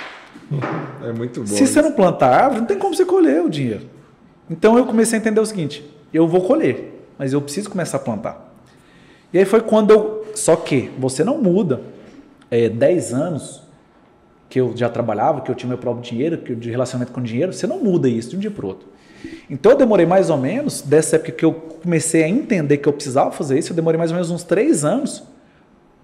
[laughs] É muito bom. Se isso. você não plantar árvore, não tem como você colher o dinheiro. Então eu comecei a entender o seguinte: eu vou colher mas eu preciso começar a plantar. E aí foi quando eu. Só que você não muda. É, 10 anos que eu já trabalhava, que eu tinha meu próprio dinheiro, que de relacionamento com dinheiro, você não muda isso de um dia para outro. Então eu demorei mais ou menos, dessa época que eu comecei a entender que eu precisava fazer isso, eu demorei mais ou menos uns três anos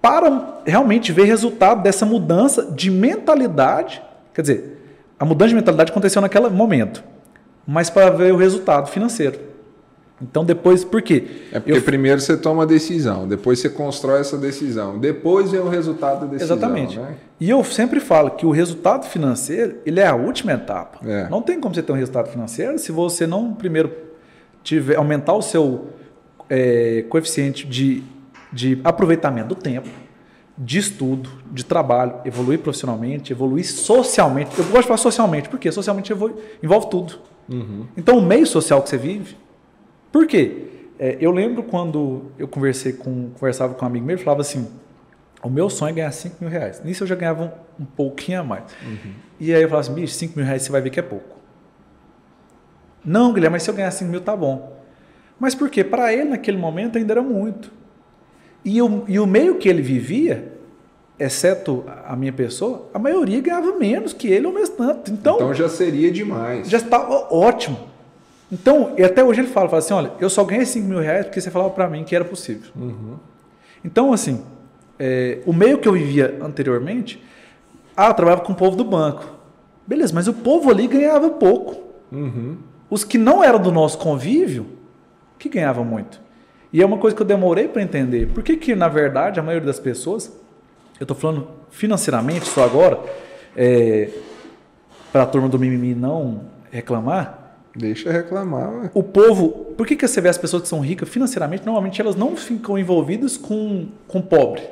para realmente ver resultado dessa mudança de mentalidade. Quer dizer, a mudança de mentalidade aconteceu naquele momento, mas para ver o resultado financeiro. Então depois, por quê? É porque eu... primeiro você toma a decisão, depois você constrói essa decisão, depois vem o resultado da decisão. Exatamente. Né? E eu sempre falo que o resultado financeiro ele é a última etapa. É. Não tem como você ter um resultado financeiro se você não primeiro tiver aumentar o seu é, coeficiente de, de aproveitamento do tempo, de estudo, de trabalho, evoluir profissionalmente, evoluir socialmente. Eu gosto de falar socialmente, porque socialmente envolve tudo. Uhum. Então o meio social que você vive por quê? É, eu lembro quando eu conversei com, conversava com um amigo meu, ele falava assim: o meu sonho é ganhar 5 mil reais. Nisso eu já ganhava um, um pouquinho a mais. Uhum. E aí eu falava assim: bicho, 5 mil reais você vai ver que é pouco. Não, Guilherme, mas se eu ganhar 5 mil tá bom. Mas por quê? Para ele, naquele momento, ainda era muito. E, o, e o meio que ele vivia, exceto a minha pessoa, a maioria ganhava menos que ele ou mesmo tanto. Então, então já seria demais. Já estava ótimo. Então, e até hoje ele fala, fala assim, olha, eu só ganhei 5 mil reais porque você falava para mim que era possível. Uhum. Então, assim, é, o meio que eu vivia anteriormente, ah, eu trabalhava com o povo do banco. Beleza, mas o povo ali ganhava pouco. Uhum. Os que não eram do nosso convívio, que ganhavam muito. E é uma coisa que eu demorei para entender. Por que, que, na verdade, a maioria das pessoas, eu estou falando financeiramente só agora, é, para a turma do mimimi não reclamar, Deixa reclamar. Ué. O povo, por que, que você vê as pessoas que são ricas financeiramente, normalmente elas não ficam envolvidas com, com pobre?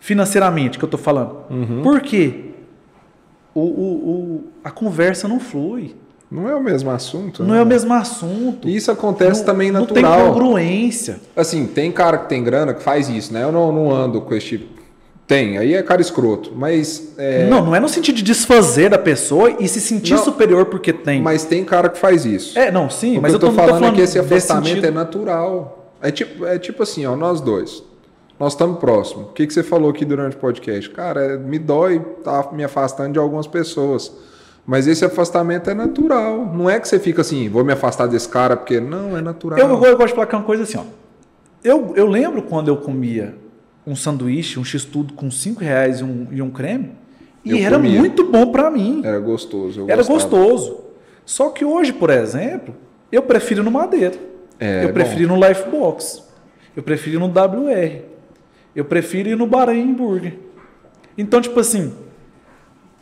Financeiramente, que eu estou falando. Uhum. Por quê? O, o, o, a conversa não flui. Não é o mesmo assunto. Não né? é o mesmo assunto. Isso acontece não, também natural. Não tem congruência. Assim, tem cara que tem grana que faz isso, né? Eu não, não ando com esse tipo tem, aí é cara escroto, mas... É... Não, não é no sentido de desfazer da pessoa e se sentir não, superior porque tem. Mas tem cara que faz isso. É, não, sim, o mas eu tô, tô falando, falando é que esse afastamento é natural. É tipo, é tipo assim, ó, nós dois, nós estamos próximos. O que, que você falou aqui durante o podcast? Cara, é, me dói tá me afastando de algumas pessoas. Mas esse afastamento é natural. Não é que você fica assim, vou me afastar desse cara, porque não, é natural. Eu, eu, eu gosto de falar que é uma coisa assim, ó. Eu, eu lembro quando eu comia um sanduíche, um x-tudo com 5 reais e um, e um creme, e Eu era comia. muito bom para mim. Era gostoso. eu Era gostava. gostoso. Só que hoje, por exemplo, eu prefiro no Madeira. É, eu prefiro ir no Lifebox. Eu prefiro ir no WR. Eu prefiro ir no Bahrein Burger. Então, tipo assim,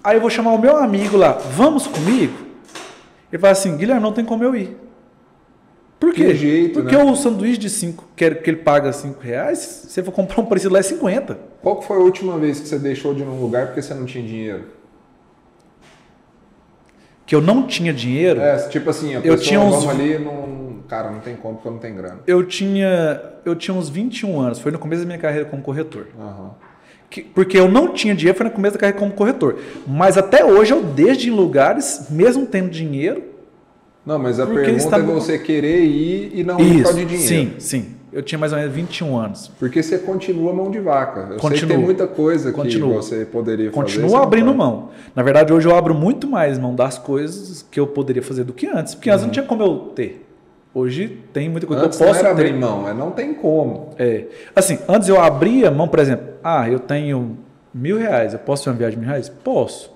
aí eu vou chamar o meu amigo lá, vamos comigo? Ele fala assim, Guilherme, não tem como eu ir. Por quê? Que jeito, Porque né? o sanduíche de 5, que ele- que ele paga 5 reais, se você for comprar um parecido lá é 50. Qual foi a última vez que você deixou de ir num lugar porque você não tinha dinheiro? Que eu não tinha dinheiro. É, tipo assim, a Eu pessoa, tinha uns- vamos ali, não... cara, não tem como porque eu não tenho grana. Eu tinha, eu tinha uns 21 anos, foi no começo da minha carreira como corretor. Que- porque eu não tinha dinheiro, foi no começo da carreira como corretor. Mas até hoje eu desde em lugares, mesmo tendo dinheiro. Não, mas a pergunta está é você querer ir e não ir por causa de dinheiro. sim, sim. Eu tinha mais ou menos 21 anos. Porque você continua mão de vaca. Eu sei que tem muita coisa Continuo. que você poderia fazer. Continuo não abrindo mão. Na verdade, hoje eu abro muito mais mão das coisas que eu poderia fazer do que antes. Porque antes Uhum. não tinha como eu ter. Hoje tem muita coisa Antes que eu posso não era ter. abrir mão, é não tem como. É. Assim, antes eu abria mão, por exemplo, ah, eu tenho mil reais, eu posso ter uma viagem de mil reais? Posso.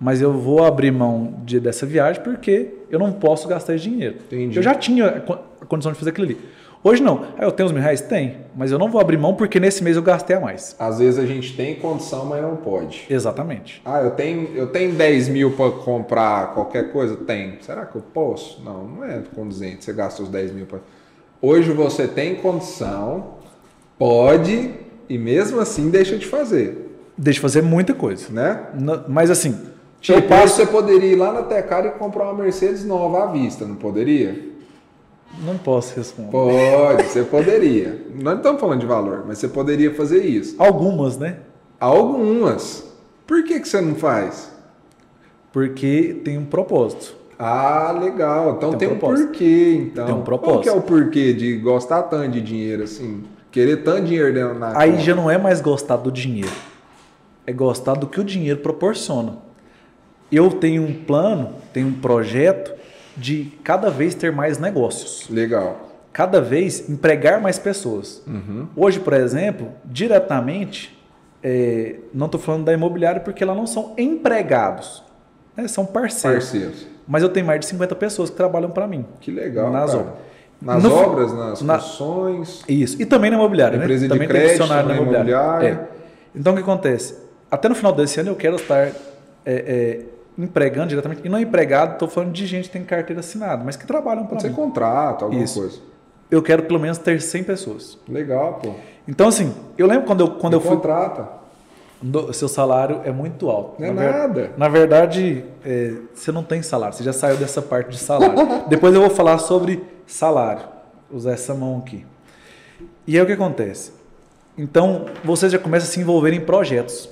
Mas eu vou abrir mão de, dessa viagem porque eu não posso gastar esse dinheiro. Entendi. Eu já tinha a co- a condição de fazer aquilo ali. Hoje não. Ah, eu tenho os mil reais? Tem. Mas eu não vou abrir mão porque nesse mês eu gastei a mais. Às vezes a gente tem condição, mas não pode. Exatamente. Ah, eu tenho, eu tenho 10 mil para comprar qualquer coisa? Tem. Será que eu posso? Não, não é condizente. Você gasta os 10 mil. Pra... Hoje você tem condição, pode, e mesmo assim deixa de fazer, Deixa eu fazer muita coisa. né? Mas assim, Tipo, eu passo. você poderia ir lá na Tecar e comprar uma Mercedes nova à vista, não poderia? Não posso responder. Pode, você poderia. Nós não estamos falando de valor, mas você poderia fazer isso. Algumas, né? Algumas. Por que, que você não faz? Porque tem um propósito. Ah, legal. Então Tem tem um um, porquê, então. Tem um Qual propósito. que é o porquê de gostar tanto de dinheiro assim? Querer tanto dinheiro dentro na Aí conta? já não é mais gostar do dinheiro. É gostar do que o dinheiro proporciona. Eu tenho um plano, tenho um projeto de cada vez ter mais negócios. Legal. Cada vez empregar mais pessoas. Uhum. Hoje, por exemplo, diretamente, é, não estou falando da imobiliária porque lá não são empregados, né? são parceiros. Parceiros. Mas eu tenho mais de 50 pessoas que trabalham para mim. Que legal. Nas cara. obras. Nas No- obras, nas na- construções. Isso. E também na imobiliária, Empresa né? de também crédito, tem funcionário na imobiliária. imobiliária. É. Então o que acontece? Até no final desse ano eu quero estar é, é, empregando diretamente. E não empregado, estou falando de gente que tem carteira assinada, mas que trabalham para mim. contrato, alguma Isso. coisa. Eu quero pelo menos ter 100 pessoas. Legal, pô. Então, assim, eu lembro quando eu, quando eu fui. Contrata. do- seu salário é muito alto. Não é Na ver- nada. Na verdade, é, você não tem salário, você já saiu dessa parte de salário. [laughs] Depois eu vou falar sobre salário. Usar essa mão aqui. E aí o que acontece? Então, vocês já começam a se envolver em projetos.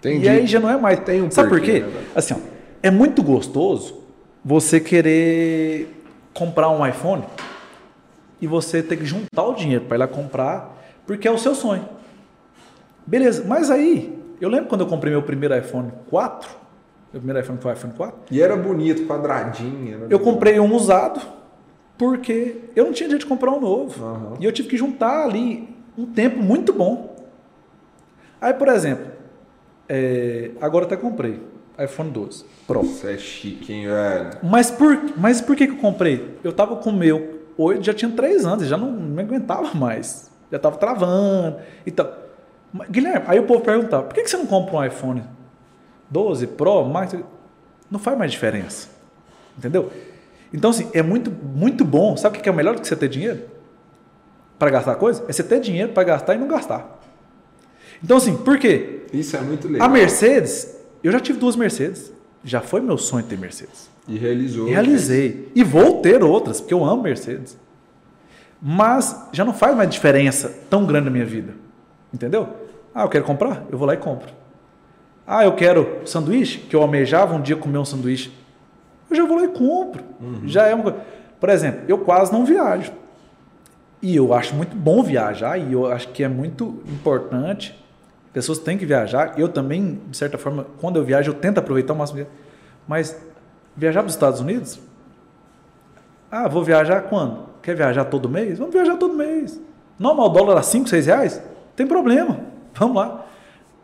Entendi. E aí já não é mais. Tem um Sabe por porquê, quê? né, assim, ó, é muito gostoso você querer comprar um iPhone e você ter que juntar o dinheiro para ir lá comprar, porque é o seu sonho. Beleza, mas aí, eu lembro quando eu comprei meu primeiro iPhone 4, meu primeiro iPhone foi o iPhone 4, E era bonito, quadradinho. era eu legal. comprei um usado porque eu não tinha dinheiro de comprar um novo. Aham. E eu tive que juntar ali um tempo muito bom. Aí, por exemplo, é, agora até comprei iPhone 12 Pro. Isso é chique, hein, velho? Mas por, mas por que, que eu comprei? Eu tava com o meu, oito, já tinha 3 anos, já não me aguentava mais. Já tava travando e. Mas, Guilherme, aí o povo perguntava, por que, que você não compra um iPhone 12 Pro, Max? Não faz mais diferença. Entendeu? Então, assim, é muito, muito bom. Sabe o que é o melhor do que você ter dinheiro? Para gastar coisa? É você ter dinheiro para gastar e não gastar. Então, assim, por quê? Isso é muito legal. A Mercedes, eu já tive duas Mercedes. Já foi meu sonho ter Mercedes. E realizou. Realizei. E vou ter outras, porque eu amo Mercedes. Mas já não faz mais diferença tão grande na minha vida. Entendeu? Ah, eu quero comprar? Eu vou lá e compro. Ah, eu quero sanduíche, que eu almejava um dia comer um sanduíche. Eu já vou lá e compro. Já é uma coisa. Por exemplo, eu quase não viajo. E eu acho muito bom viajar, e eu acho que é muito importante. Pessoas têm que viajar. Eu também, de certa forma, quando eu viajo, eu tento aproveitar o máximo. Mas viajar para os Estados Unidos? Ah, vou viajar quando? Quer viajar todo mês? Vamos viajar todo mês. Normal, dólar a 5, 6 reais? Tem problema. [laughs] Vamos lá.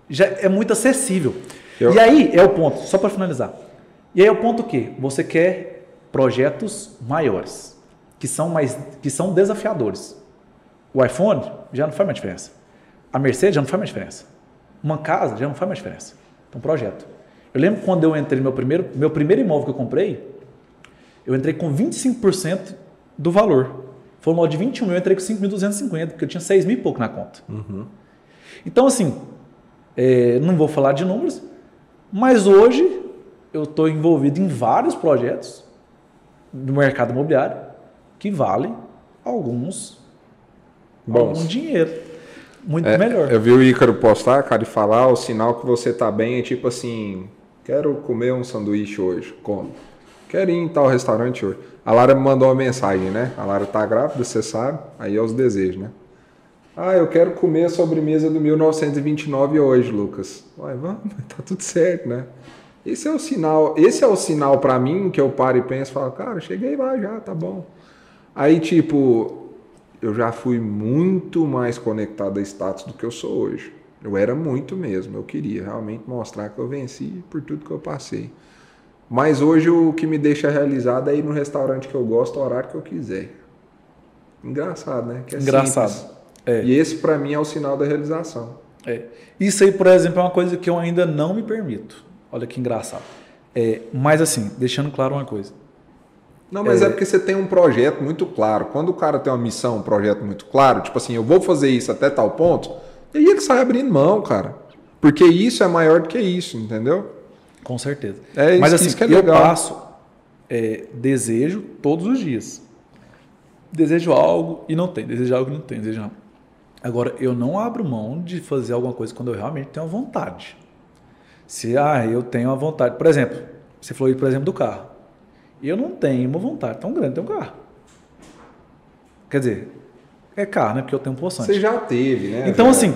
Já é muito acessível. Eu... E aí é o ponto, só para finalizar. E aí é o ponto que você quer projetos maiores, que são mais que são desafiadores. O iPhone já não faz mais diferença. A Mercedes já não faz mais diferença. Uma casa já não faz mais diferença. Então, projeto. Eu lembro quando eu entrei no meu primeiro, meu primeiro imóvel que eu comprei, eu entrei com 25% do valor. Foi um lote de 21 mil, eu entrei com 5.250, porque eu tinha 6 mil e pouco na conta. Uhum. Então, assim, é, não vou falar de números, mas hoje eu estou envolvido em vários projetos do mercado imobiliário que valem alguns Bons. algum dinheiro. Muito é, melhor. Eu vi o Ícaro postar, cara, e falar, o sinal que você tá bem é tipo assim, quero comer um sanduíche hoje, como? Quero ir em tal restaurante hoje. A Lara me mandou uma mensagem, né? A Lara tá grávida, você sabe, aí é os desejos, né? Ah, eu quero comer a sobremesa do 1929 hoje, Lucas. Ué, vamos, [laughs] tá tudo certo, né? Esse é o sinal, esse é o sinal para mim que eu paro e penso, falo, cara, cheguei lá já, tá bom. Aí, tipo, eu já fui muito mais conectado a status do que eu sou hoje. Eu era muito mesmo, eu queria realmente mostrar que eu venci por tudo que eu passei. Mas hoje o que me deixa realizado é ir no restaurante que eu gosto, ao horário que eu quiser. Engraçado, né? É Engraçado. É. E esse para mim é o sinal da realização. É. Isso aí, por exemplo, é uma coisa que eu ainda não me permito. Olha que engraçado. É, mas assim, deixando claro uma coisa. Não, mas é... é... porque você tem um projeto muito claro. Quando o cara tem uma missão, um projeto muito claro, tipo assim, eu vou fazer isso até tal ponto, e aí ele sai abrindo mão, cara. Porque isso é maior do que isso, entendeu? Com certeza. É isso, mas assim, isso que é legal. eu passo é, desejo todos os dias. Desejo algo e não tem, desejo algo e não tem, desejo algo. Agora, eu não abro mão de fazer alguma coisa quando eu realmente tenho vontade. Se ah, eu tenho a vontade, por exemplo, você falou aí, por exemplo, do carro. Eu não tenho uma vontade tão grande de ter um carro. Quer dizer, é carro, né? Porque eu tenho um poçante. Você já teve, né? Então, já. assim,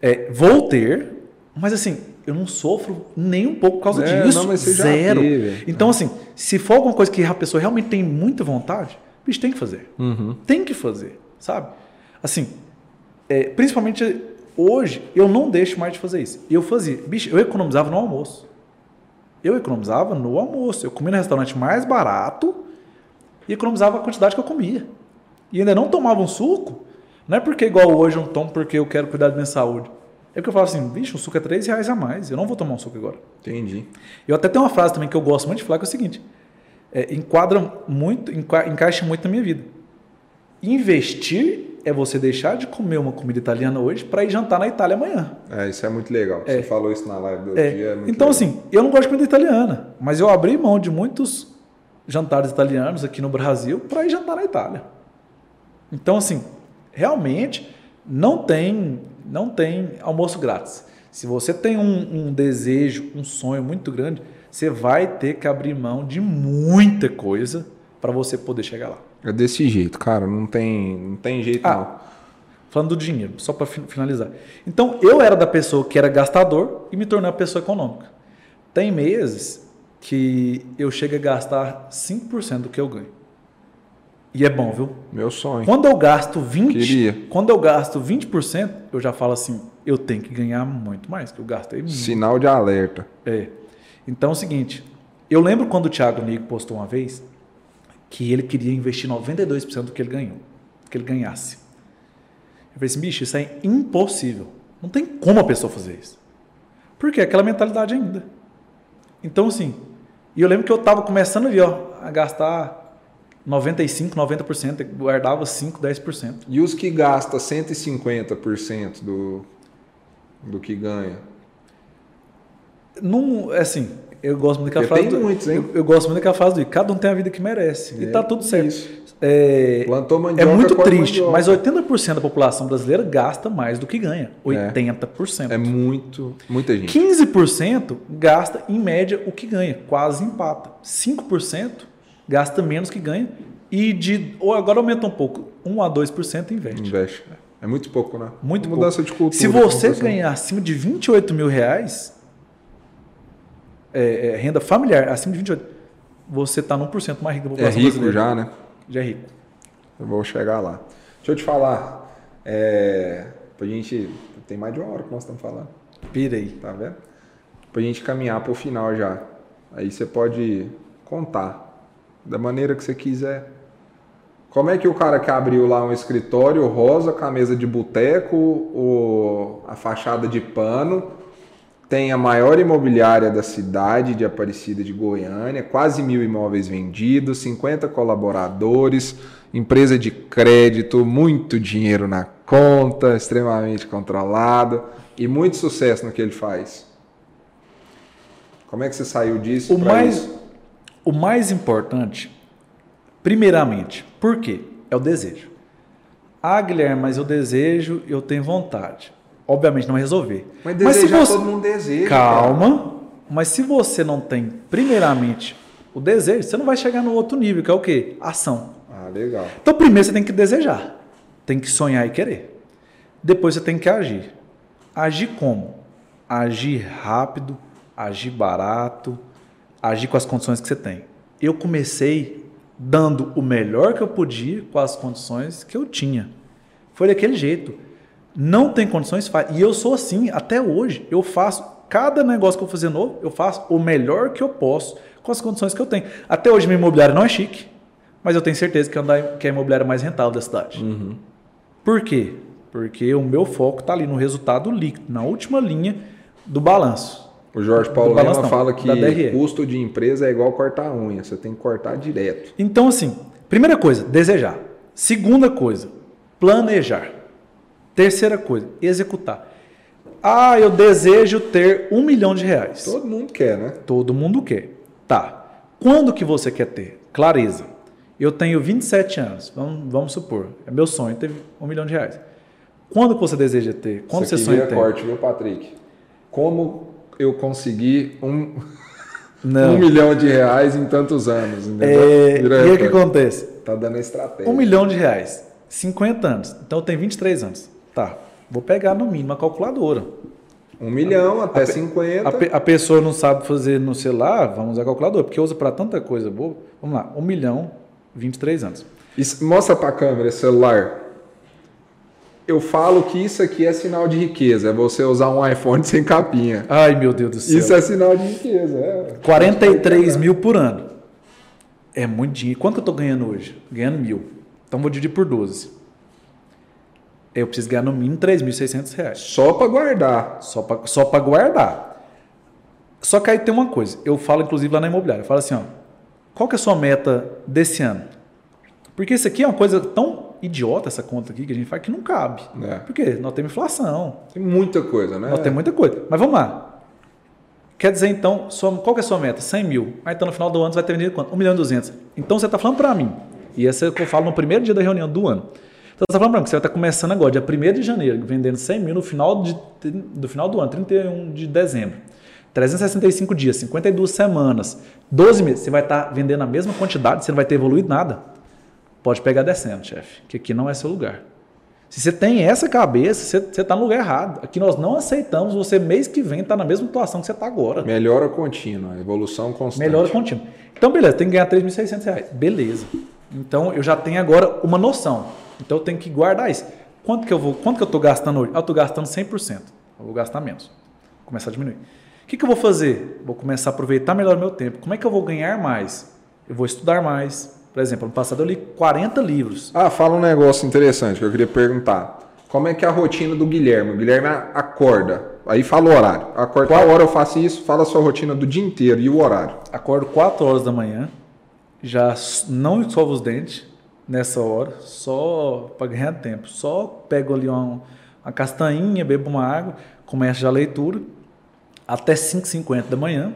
é, vou ter, mas assim, eu não sofro nem um pouco por causa é, disso. Não, mas você Zero. Já teve. Então, assim, se for alguma coisa que a pessoa realmente tem muita vontade, bicho, tem que fazer. Uhum. Tem que fazer, sabe? Assim, é, principalmente hoje, eu não deixo mais de fazer isso. Eu fazia. Bicho, eu economizava no almoço. Eu economizava no almoço. Eu comia no restaurante mais barato e economizava a quantidade que eu comia. E ainda não tomava um suco. Não é porque igual hoje eu não tomo porque eu quero cuidar da minha saúde. É porque eu falo assim, bicho, o suco é 3 reais a mais. Eu não vou tomar um suco agora. Entendi. Eu até tenho uma frase também que eu gosto muito de falar, que é o seguinte. É, enquadra muito, enca, encaixa muito na minha vida. Investir é você deixar de comer uma comida italiana hoje para ir jantar na Itália amanhã. É, isso é muito legal. É. Você falou isso na live do é. dia. É então, legal. assim, eu não gosto de comida italiana, mas eu abri mão de muitos jantares italianos aqui no Brasil para ir jantar na Itália. Então, assim, realmente não tem, não tem almoço grátis. Se você tem um, um desejo, um sonho muito grande, você vai ter que abrir mão de muita coisa para você poder chegar lá. É desse jeito, cara. Não tem, não tem jeito, ah, não. Falando do dinheiro, só para finalizar. Então, eu era da pessoa que era gastador e me tornei uma pessoa econômica. Tem meses que eu chego a gastar 5% do que eu ganho. E é bom, viu? Meu sonho. Quando eu gasto 20%, Queria. quando eu gasto 20%, eu já falo assim, eu tenho que ganhar muito mais, que eu gastei muito. Sinal de alerta. É. Então é o seguinte, eu lembro quando o Thiago Nigo postou uma vez, que ele queria investir 92% do que ele ganhou, do que ele ganhasse. Eu falei assim, bicho, isso é impossível. Não tem como a pessoa fazer isso. Porque é aquela mentalidade ainda. Então, assim, e eu lembro que eu estava começando ali, ó, a gastar 95%, 90%, guardava 5%, 10%. E os que gastam 150% do, do que ganha? Não, é assim, eu gosto muito daquela frase. Tem muitos, hein? Eu, eu, gosto muito daquela frase do cada um tem a vida que merece. É, e tá tudo certo. É, Plantou mandioca, é muito triste, mandioca. mas 80% da população brasileira gasta mais do que ganha. 80%. É, é muito, muita gente. 15% gasta, em média, o que ganha. Quase empata. 5% gasta menos que ganha. E de. Ou agora aumenta um pouco. 1 a 2% investe. Investe. É muito pouco, né? Muito Mudança pouco. de cultura. Se você ganhar acima de 28 mil reais, é, é, renda familiar acima de 28, você está no 1% mais rico da É população rico brasileira. já, né? Já é rico. Eu vou chegar lá. Deixa eu te falar. É, pra gente. Tem mais de uma hora que nós estamos falando. Pirei. Tá vendo? Pra gente caminhar pro final já. Aí você pode contar da maneira que você quiser. Como é que o cara que abriu lá um escritório rosa com a mesa de boteco, a fachada de pano, tem a maior imobiliária da cidade de Aparecida de Goiânia, quase mil imóveis vendidos, 50 colaboradores, empresa de crédito, muito dinheiro na conta, extremamente controlado e muito sucesso no que ele faz. Como é que você saiu disso? O mais, isso? o mais importante, primeiramente, por quê? É o desejo. Ah, Guilherme, mas eu desejo, eu tenho vontade. Obviamente não vai resolver. Mas se desejar você- todo mundo deseja. cara. Calma, mas se você não tem, primeiramente, o desejo, você não vai chegar no outro nível, que é o quê? Ação. Ah, legal. Então, primeiro você tem que desejar, tem que sonhar e querer. Depois você tem que agir. Agir como? Agir rápido, agir barato, agir com as condições que você tem. Eu comecei dando o melhor que eu podia com as condições que eu tinha. Foi daquele jeito. Não tem condições, faz. E eu sou assim até hoje. Eu faço cada negócio que eu fazer novo, eu faço o melhor que eu posso com as condições que eu tenho. Até hoje minha imobiliária não é chique, mas eu tenho certeza que é uma- que é a imobiliária mais rentável da cidade. Por quê? Porque o meu foco está ali no resultado líquido, na última linha do balanço. O Jorge Paulo Lema fala que custo de empresa é igual cortar unha. Você tem que cortar direto. Então, assim, primeira coisa, desejar. Segunda coisa, planejar. Terceira coisa, executar. Ah, eu desejo ter um milhão de reais. Todo mundo quer, né? Todo mundo quer. Tá. Quando que você quer ter? Clareza. Eu tenho 27 anos. Vamos, vamos supor. É meu sonho ter um milhão de reais. Quando que você deseja ter? Quando Isso você sonha ter? corte, viu, Patrick? Como eu consegui um, [laughs] [laughs] um milhão de reais em tantos anos? É, e aí o que acontece? Tá dando a estratégia. Um milhão de reais. 50 anos. Então eu tenho 23 anos. Tá. Vou pegar no mínimo a calculadora. Um milhão até pe- 50. A, a pessoa não sabe fazer no celular, vamos usar a calculadora, porque usa para tanta coisa boa. Vamos lá, 1 milhão, 23 anos. Isso- mostra pra câmera esse celular. Eu falo que isso aqui é sinal de riqueza. É você usar um iPhone [laughs] sem capinha. Ai, meu Deus do céu. Isso é sinal de riqueza. É. 43 mil por ano. É muito dinheiro. Quanto que eu estou ganhando hoje? Ganhando mil. Então vou dividir por 12. Eu preciso ganhar no mínimo 3.600 reais. Só pra guardar. Só para só pra guardar. Só que aí tem uma coisa. Eu falo, inclusive, lá na imobiliária. Eu falo assim, ó. Qual que é a sua meta desse ano? Porque isso aqui é uma coisa tão idiota, essa conta aqui, que a gente faz, que não cabe. É. Por quê? Nós temos inflação. Tem muita coisa, né? Nós temos muita coisa. Mas vamos lá. Quer dizer, então, sua- qual que é a sua meta? 100 mil. Ah, então no final do ano você vai ter vendido quanto? 1 milhão e 200. Então você está falando para mim. E essa é o que eu falo no primeiro dia da reunião do ano. Então você está falando para mim que você vai estar começando agora, dia 1 de janeiro, vendendo 100 mil no final, de, do final do ano, 31 de dezembro. 365 dias, 52 semanas, 12 meses. Você vai estar vendendo a mesma quantidade, você não vai ter evoluído nada. Pode pegar descendo, chefe, que aqui não é seu lugar. Se você tem essa cabeça, você- está no lugar errado. Aqui nós não aceitamos você mês que vem estar na mesma situação que você está agora. Melhora contínua, evolução constante. Melhora contínua. Então, beleza, tem que ganhar 3.600 reais. Beleza. Então, eu já tenho agora uma noção. Então, eu tenho que guardar isso. Quanto que eu vou, quanto que eu estou gastando hoje? Ah, eu estou gastando 100%. Eu vou gastar menos. Vou começar a diminuir. O que, que eu vou fazer? Vou começar a aproveitar melhor o meu tempo. Como é que eu vou ganhar mais? Eu vou estudar mais. Por exemplo, ano passado eu li 40 livros. Ah, fala um negócio interessante que eu queria perguntar. Como é que é a rotina do Guilherme? O Guilherme acorda, aí fala o horário. Acorda, qual hora eu faço isso? Fala a sua rotina do dia inteiro e o horário. Acordo 4 horas da manhã, já não escovo os dentes nessa hora, só para ganhar tempo. Só pego ali uma, uma castanhinha, bebo uma água, começo já a leitura, até 5h50 da manhã.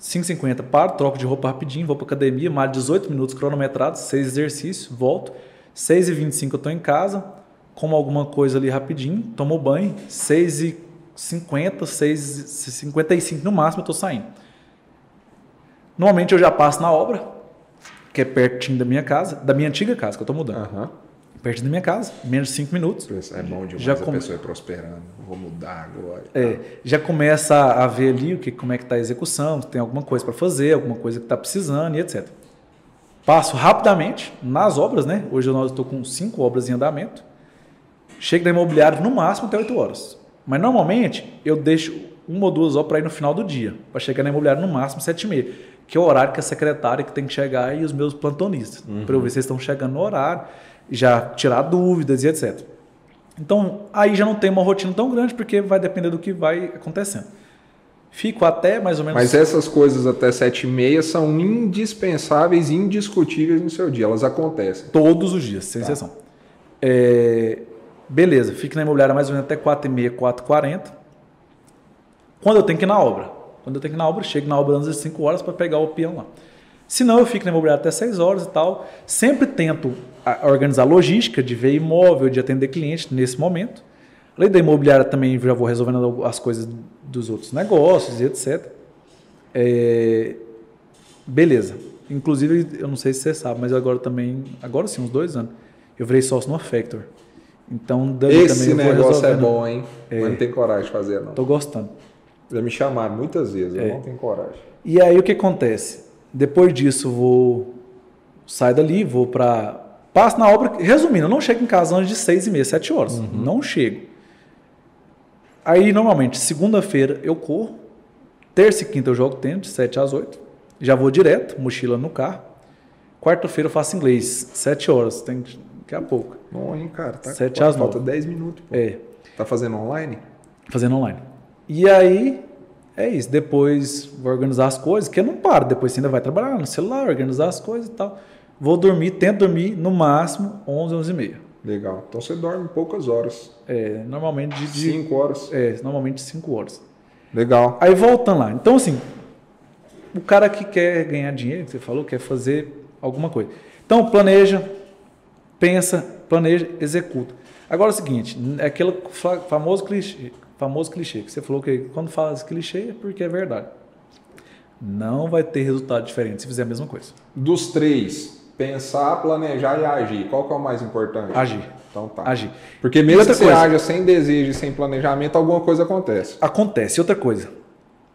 5h50 paro, troco de roupa rapidinho, vou para academia, mais 18 minutos cronometrados, 6 exercícios, volto. 6h25 eu estou em casa, como alguma coisa ali rapidinho, tomo banho, 6h50, 6h55 no máximo eu estou saindo. Normalmente eu já passo na obra, que é pertinho da minha casa, da minha antiga casa, que eu estou mudando. Aham. perto da minha casa, menos de 5 minutos. É bom demais Já a come- pessoa ir prosperando. Vou mudar agora. É, já começa a ver ali o que, como é que está a execução, se tem alguma coisa para fazer, alguma coisa que está precisando e etc. Passo rapidamente nas obras, né? Hoje eu estou com cinco obras em andamento. Chego da imobiliária no máximo até 8 horas. Mas normalmente eu deixo uma ou duas horas para ir no final do dia, para chegar na imobiliária no máximo 7 e meia, que é o horário que a secretária que tem que chegar e os meus plantonistas, para eu ver se eles estão chegando no horário, já tirar dúvidas e etc. Então, aí já não tem uma rotina tão grande, porque vai depender do que vai acontecendo. Fico até mais ou menos. Mas essas coisas até 7 e meia são indispensáveis e indiscutíveis no seu dia. Elas acontecem. Todos os dias, sem exceção. É, beleza, fico na imobiliária mais ou menos até 4h30, 4h40. Quando eu tenho que ir na obra. Quando eu tenho que ir na obra, chego na obra antes das 5 horas para pegar o peão lá. Se não, eu fico na imobiliária até 6 horas e tal. Sempre tento organizar logística de ver imóvel, de atender cliente nesse momento. Além da imobiliária também já vou resolvendo as coisas dos outros negócios e etc. É, Beleza. Inclusive, eu não sei se você sabe, mas agora também, agora sim, uns dois anos, eu virei sócio no Factor. Então, Esse também negócio é bom, hein? Mas não tem coragem de fazer, não. Tô gostando. Já me chamaram muitas vezes, eu É. não tenho coragem. E aí o que acontece? Depois disso, vou saio dali, vou para passo na obra. Resumindo, eu não chego em casa antes de seis e meia, sete horas. Não chego. Aí normalmente segunda-feira eu corro, terça e quinta eu jogo tênis de 7 às 8. Já vou direto, mochila no carro. Quarta-feira eu faço inglês, 7 horas, tem daqui a pouco. Bom, hein, cara? Tá Sete às Falta nove. 10 minutos, pô. É, Tá fazendo online? fazendo online. E aí, é isso. Depois vou organizar as coisas, que eu não paro. Depois você ainda vai trabalhar no celular, organizar as coisas e tal. Vou dormir, tento dormir no máximo 11, 11 e meia. Legal. Então você dorme poucas horas. É, normalmente de, de 5 horas. é, normalmente 5 horas. Legal. Aí voltando lá. Então, assim, o cara que quer ganhar dinheiro, que você falou, quer fazer alguma coisa. Então, planeja, pensa, planeja, executa. Agora é o seguinte, é aquele fa- famoso clichê, famoso clichê, que você falou que quando fala clichê é porque é verdade. Não vai ter resultado diferente se fizer a mesma coisa. Dos três, pensar, planejar e agir. Qual que é o mais importante? Agir. Então tá. Agir. Porque mesmo que você coisa. haja sem desejo e sem planejamento, alguma coisa acontece. Acontece. Outra coisa,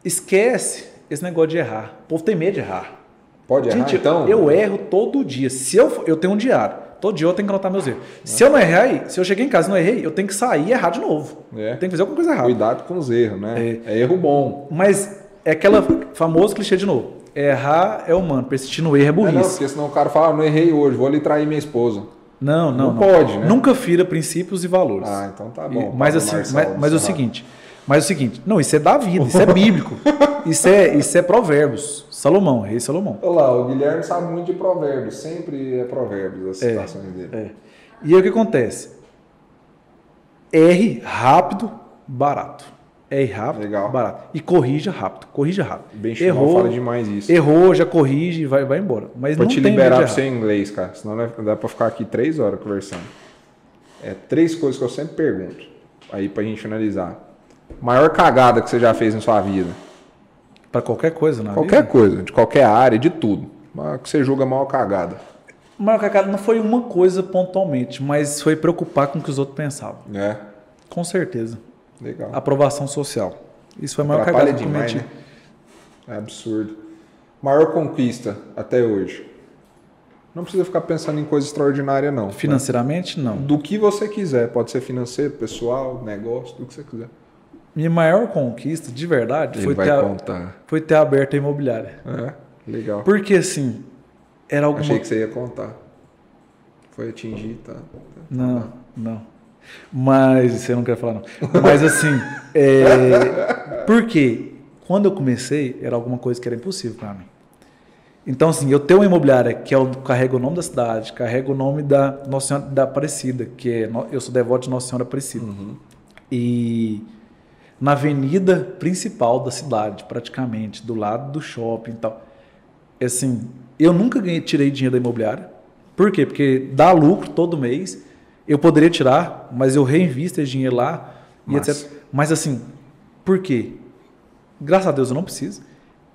esquece esse negócio de errar. O povo tem medo de errar. Pode errar, Gente, então? eu erro todo dia. Se eu, eu tenho um diário, todo dia eu tenho que anotar meus erros. Se eu não errar, se eu cheguei em casa e não errei, eu tenho que sair e errar de novo. É. Tem que fazer alguma coisa errada. Cuidado com os erros, né? É, erro bom. Mas é aquela famoso clichê de novo. Errar é humano, persistir no erro é É, não, burrice. porque senão o cara fala, ah, não errei hoje, vou ali trair minha esposa. Não, não, Não pode, né? Nunca fira princípios e valores. Ah, então tá E- bom. mas Pablo assim, mas, mas o Serra. seguinte, mas o seguinte, não, isso é da vida, isso é bíblico. [laughs] isso é, isso é provérbios. Salomão, rei Salomão. Olha lá, o Guilherme sabe muito de provérbios, sempre é provérbios as citações dele. É. E aí o que acontece? Erre rápido, barato. Erre rápido, Legal. barato. E corrija rápido, corrija rápido. Bem Errou, fala demais isso. errou, já corrige e vai, vai embora. Mas Vou não te tem liberar seu errar. inglês, cara, senão dá pra ficar aqui três horas conversando. É três coisas que eu sempre pergunto, aí pra gente finalizar. Maior cagada que você já fez na sua vida? Pra qualquer coisa, na Qualquer vida. coisa, de qualquer área, de tudo. Mas que você julga a maior cagada. Maior cagada não foi uma coisa pontualmente, mas foi preocupar com o que os outros pensavam. É, Com certeza. legal. Aprovação social. Isso foi a maior Atrapalha cagada que demais, cometi. né? É absurdo. Maior conquista até hoje. Não precisa ficar pensando em coisa extraordinária, não. Financeiramente, não. Do que você quiser. Pode ser financeiro, pessoal, negócio, do que você quiser. Minha maior conquista, de verdade, Ele foi ter, a- foi ter aberto a imobiliária. É, legal. Porque assim, era alguma Achei que você ia contar. Foi atingir, tá? Não, não. Mas você não quer falar não. Mas assim, [laughs] é, porque quando eu comecei era alguma coisa que era impossível para mim. Então assim, eu tenho uma imobiliária que é o, carrega o nome da cidade, carrega o nome da Nossa Senhora da Aparecida, que é eu sou devoto de Nossa Senhora Aparecida. E na avenida principal da cidade, praticamente, do lado do shopping e tal. Assim, eu nunca ganhei, tirei dinheiro da imobiliária. Por quê? Porque dá lucro todo mês. Eu poderia tirar, mas eu reinvisto esse dinheiro lá e Massa. etc. Mas assim, por quê? Graças a Deus eu não preciso.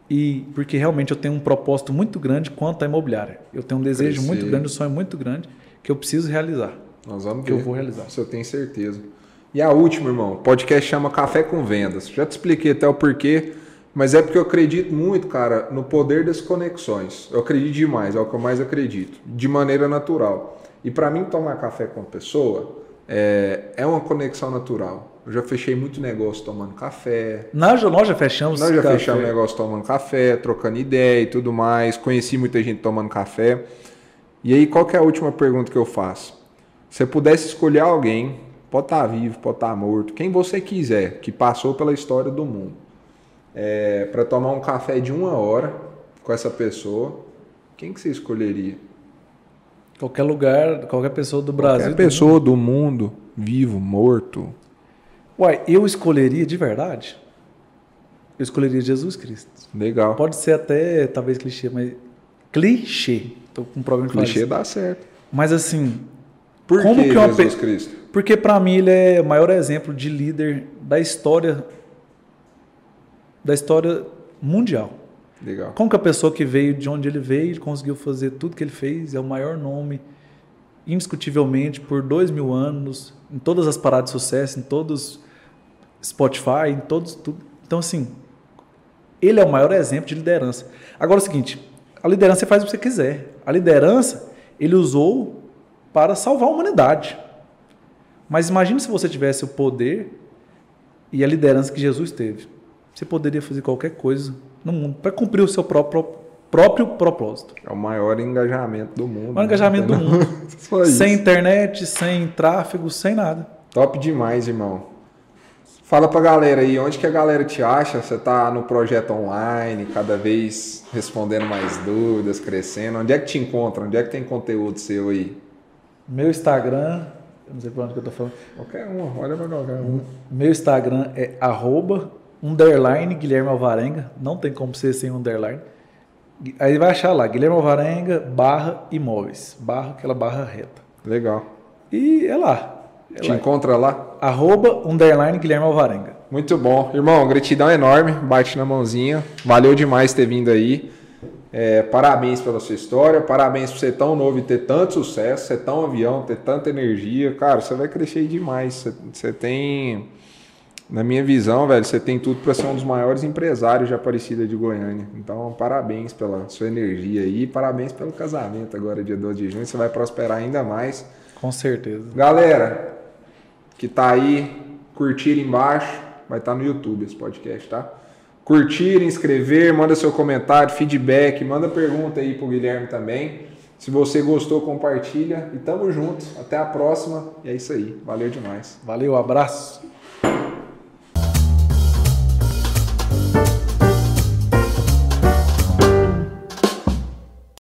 E porque realmente eu tenho um propósito muito grande quanto à imobiliária. Eu tenho um desejo Crescer. muito grande, um sonho muito grande que eu preciso realizar. Nós vamos que ver. eu vou realizar. Isso eu tenho certeza. E a última, irmão, o podcast chama Café com Vendas. Já te expliquei até o porquê, mas é porque eu acredito muito, cara, no poder das conexões. Eu acredito demais, é o que eu mais acredito, de maneira natural. E para mim, tomar café com a pessoa é, é uma conexão natural. Eu já fechei muito negócio tomando café. Nós, já- nós já fechamos. Nós já café. fechamos negócio tomando café, trocando ideia e tudo mais. Conheci muita gente tomando café. E aí, qual que é a última pergunta que eu faço? Se você pudesse escolher alguém, pode estar vivo, pode estar morto, quem você quiser, que passou pela história do mundo, para tomar um café de uma hora com essa pessoa, quem que você escolheria? Qualquer lugar, qualquer pessoa do Brasil. Qualquer pessoa do mundo, vivo, morto. Uai, eu escolheria de verdade? Eu escolheria Jesus Cristo. Legal. Pode ser até, talvez, clichê, mas. Clichê. Tô com um problema de falar Clichê dá certo. Mas assim, Por Como que uma Jesus pe- Cristo? porque pra mim ele é o maior exemplo de líder da história da história mundial. Legal. Como que a pessoa que veio de onde ele veio ele conseguiu fazer tudo que ele fez é o maior nome, indiscutivelmente, por dois mil anos, em todas as paradas de sucesso, em todos Spotify, em todos tudo. Então assim, ele é o maior exemplo de liderança. Agora é o seguinte, a liderança você faz o que você quiser. A liderança ele usou para salvar a humanidade. Mas imagine se você tivesse o poder e a liderança que Jesus teve. Você poderia fazer qualquer coisa no mundo para cumprir o seu próprio, próprio propósito. É o maior engajamento do mundo. O maior engajamento do né? mundo. [laughs] Só isso. sem internet, sem tráfego, sem nada. Top demais, irmão. Fala pra galera aí, onde que a galera te acha? Você tá no projeto online, cada vez respondendo mais dúvidas, crescendo. Onde é que te encontra? Onde é que tem conteúdo seu aí? Meu Instagram, eu não sei por onde que eu tô falando. Qualquer um, olha pra qualquer um. Meu Instagram é arroba underline Guilherme Alvarenga. Não tem como ser sem underline. Aí vai achar lá, Guilherme Alvarenga barra imóveis. Barra, aquela barra reta. Legal. E é lá. É Te lá. encontra lá? Arroba underline Guilherme Alvarenga. Muito bom. Irmão, gratidão enorme. Bate na mãozinha. Valeu demais ter vindo aí. É, parabéns pela sua história. Parabéns por ser tão novo e ter tanto sucesso, ser tão avião, ter tanta energia. Cara, você vai crescer demais. Você, você tem, na minha visão, velho, você tem tudo para ser um dos maiores empresários de Aparecida de Goiânia. Então, parabéns pela sua energia aí. Parabéns pelo casamento agora, dia 12 de junho. Você vai prosperar ainda mais. Com certeza. Galera que tá aí, curtir embaixo, vai estar no YouTube esse podcast, tá? Curtir, inscrever, manda seu comentário, feedback, manda pergunta aí pro Guilherme também. Se você gostou, compartilha e tamo junto. Até a próxima. E é isso aí. Valeu demais. Valeu, abraço.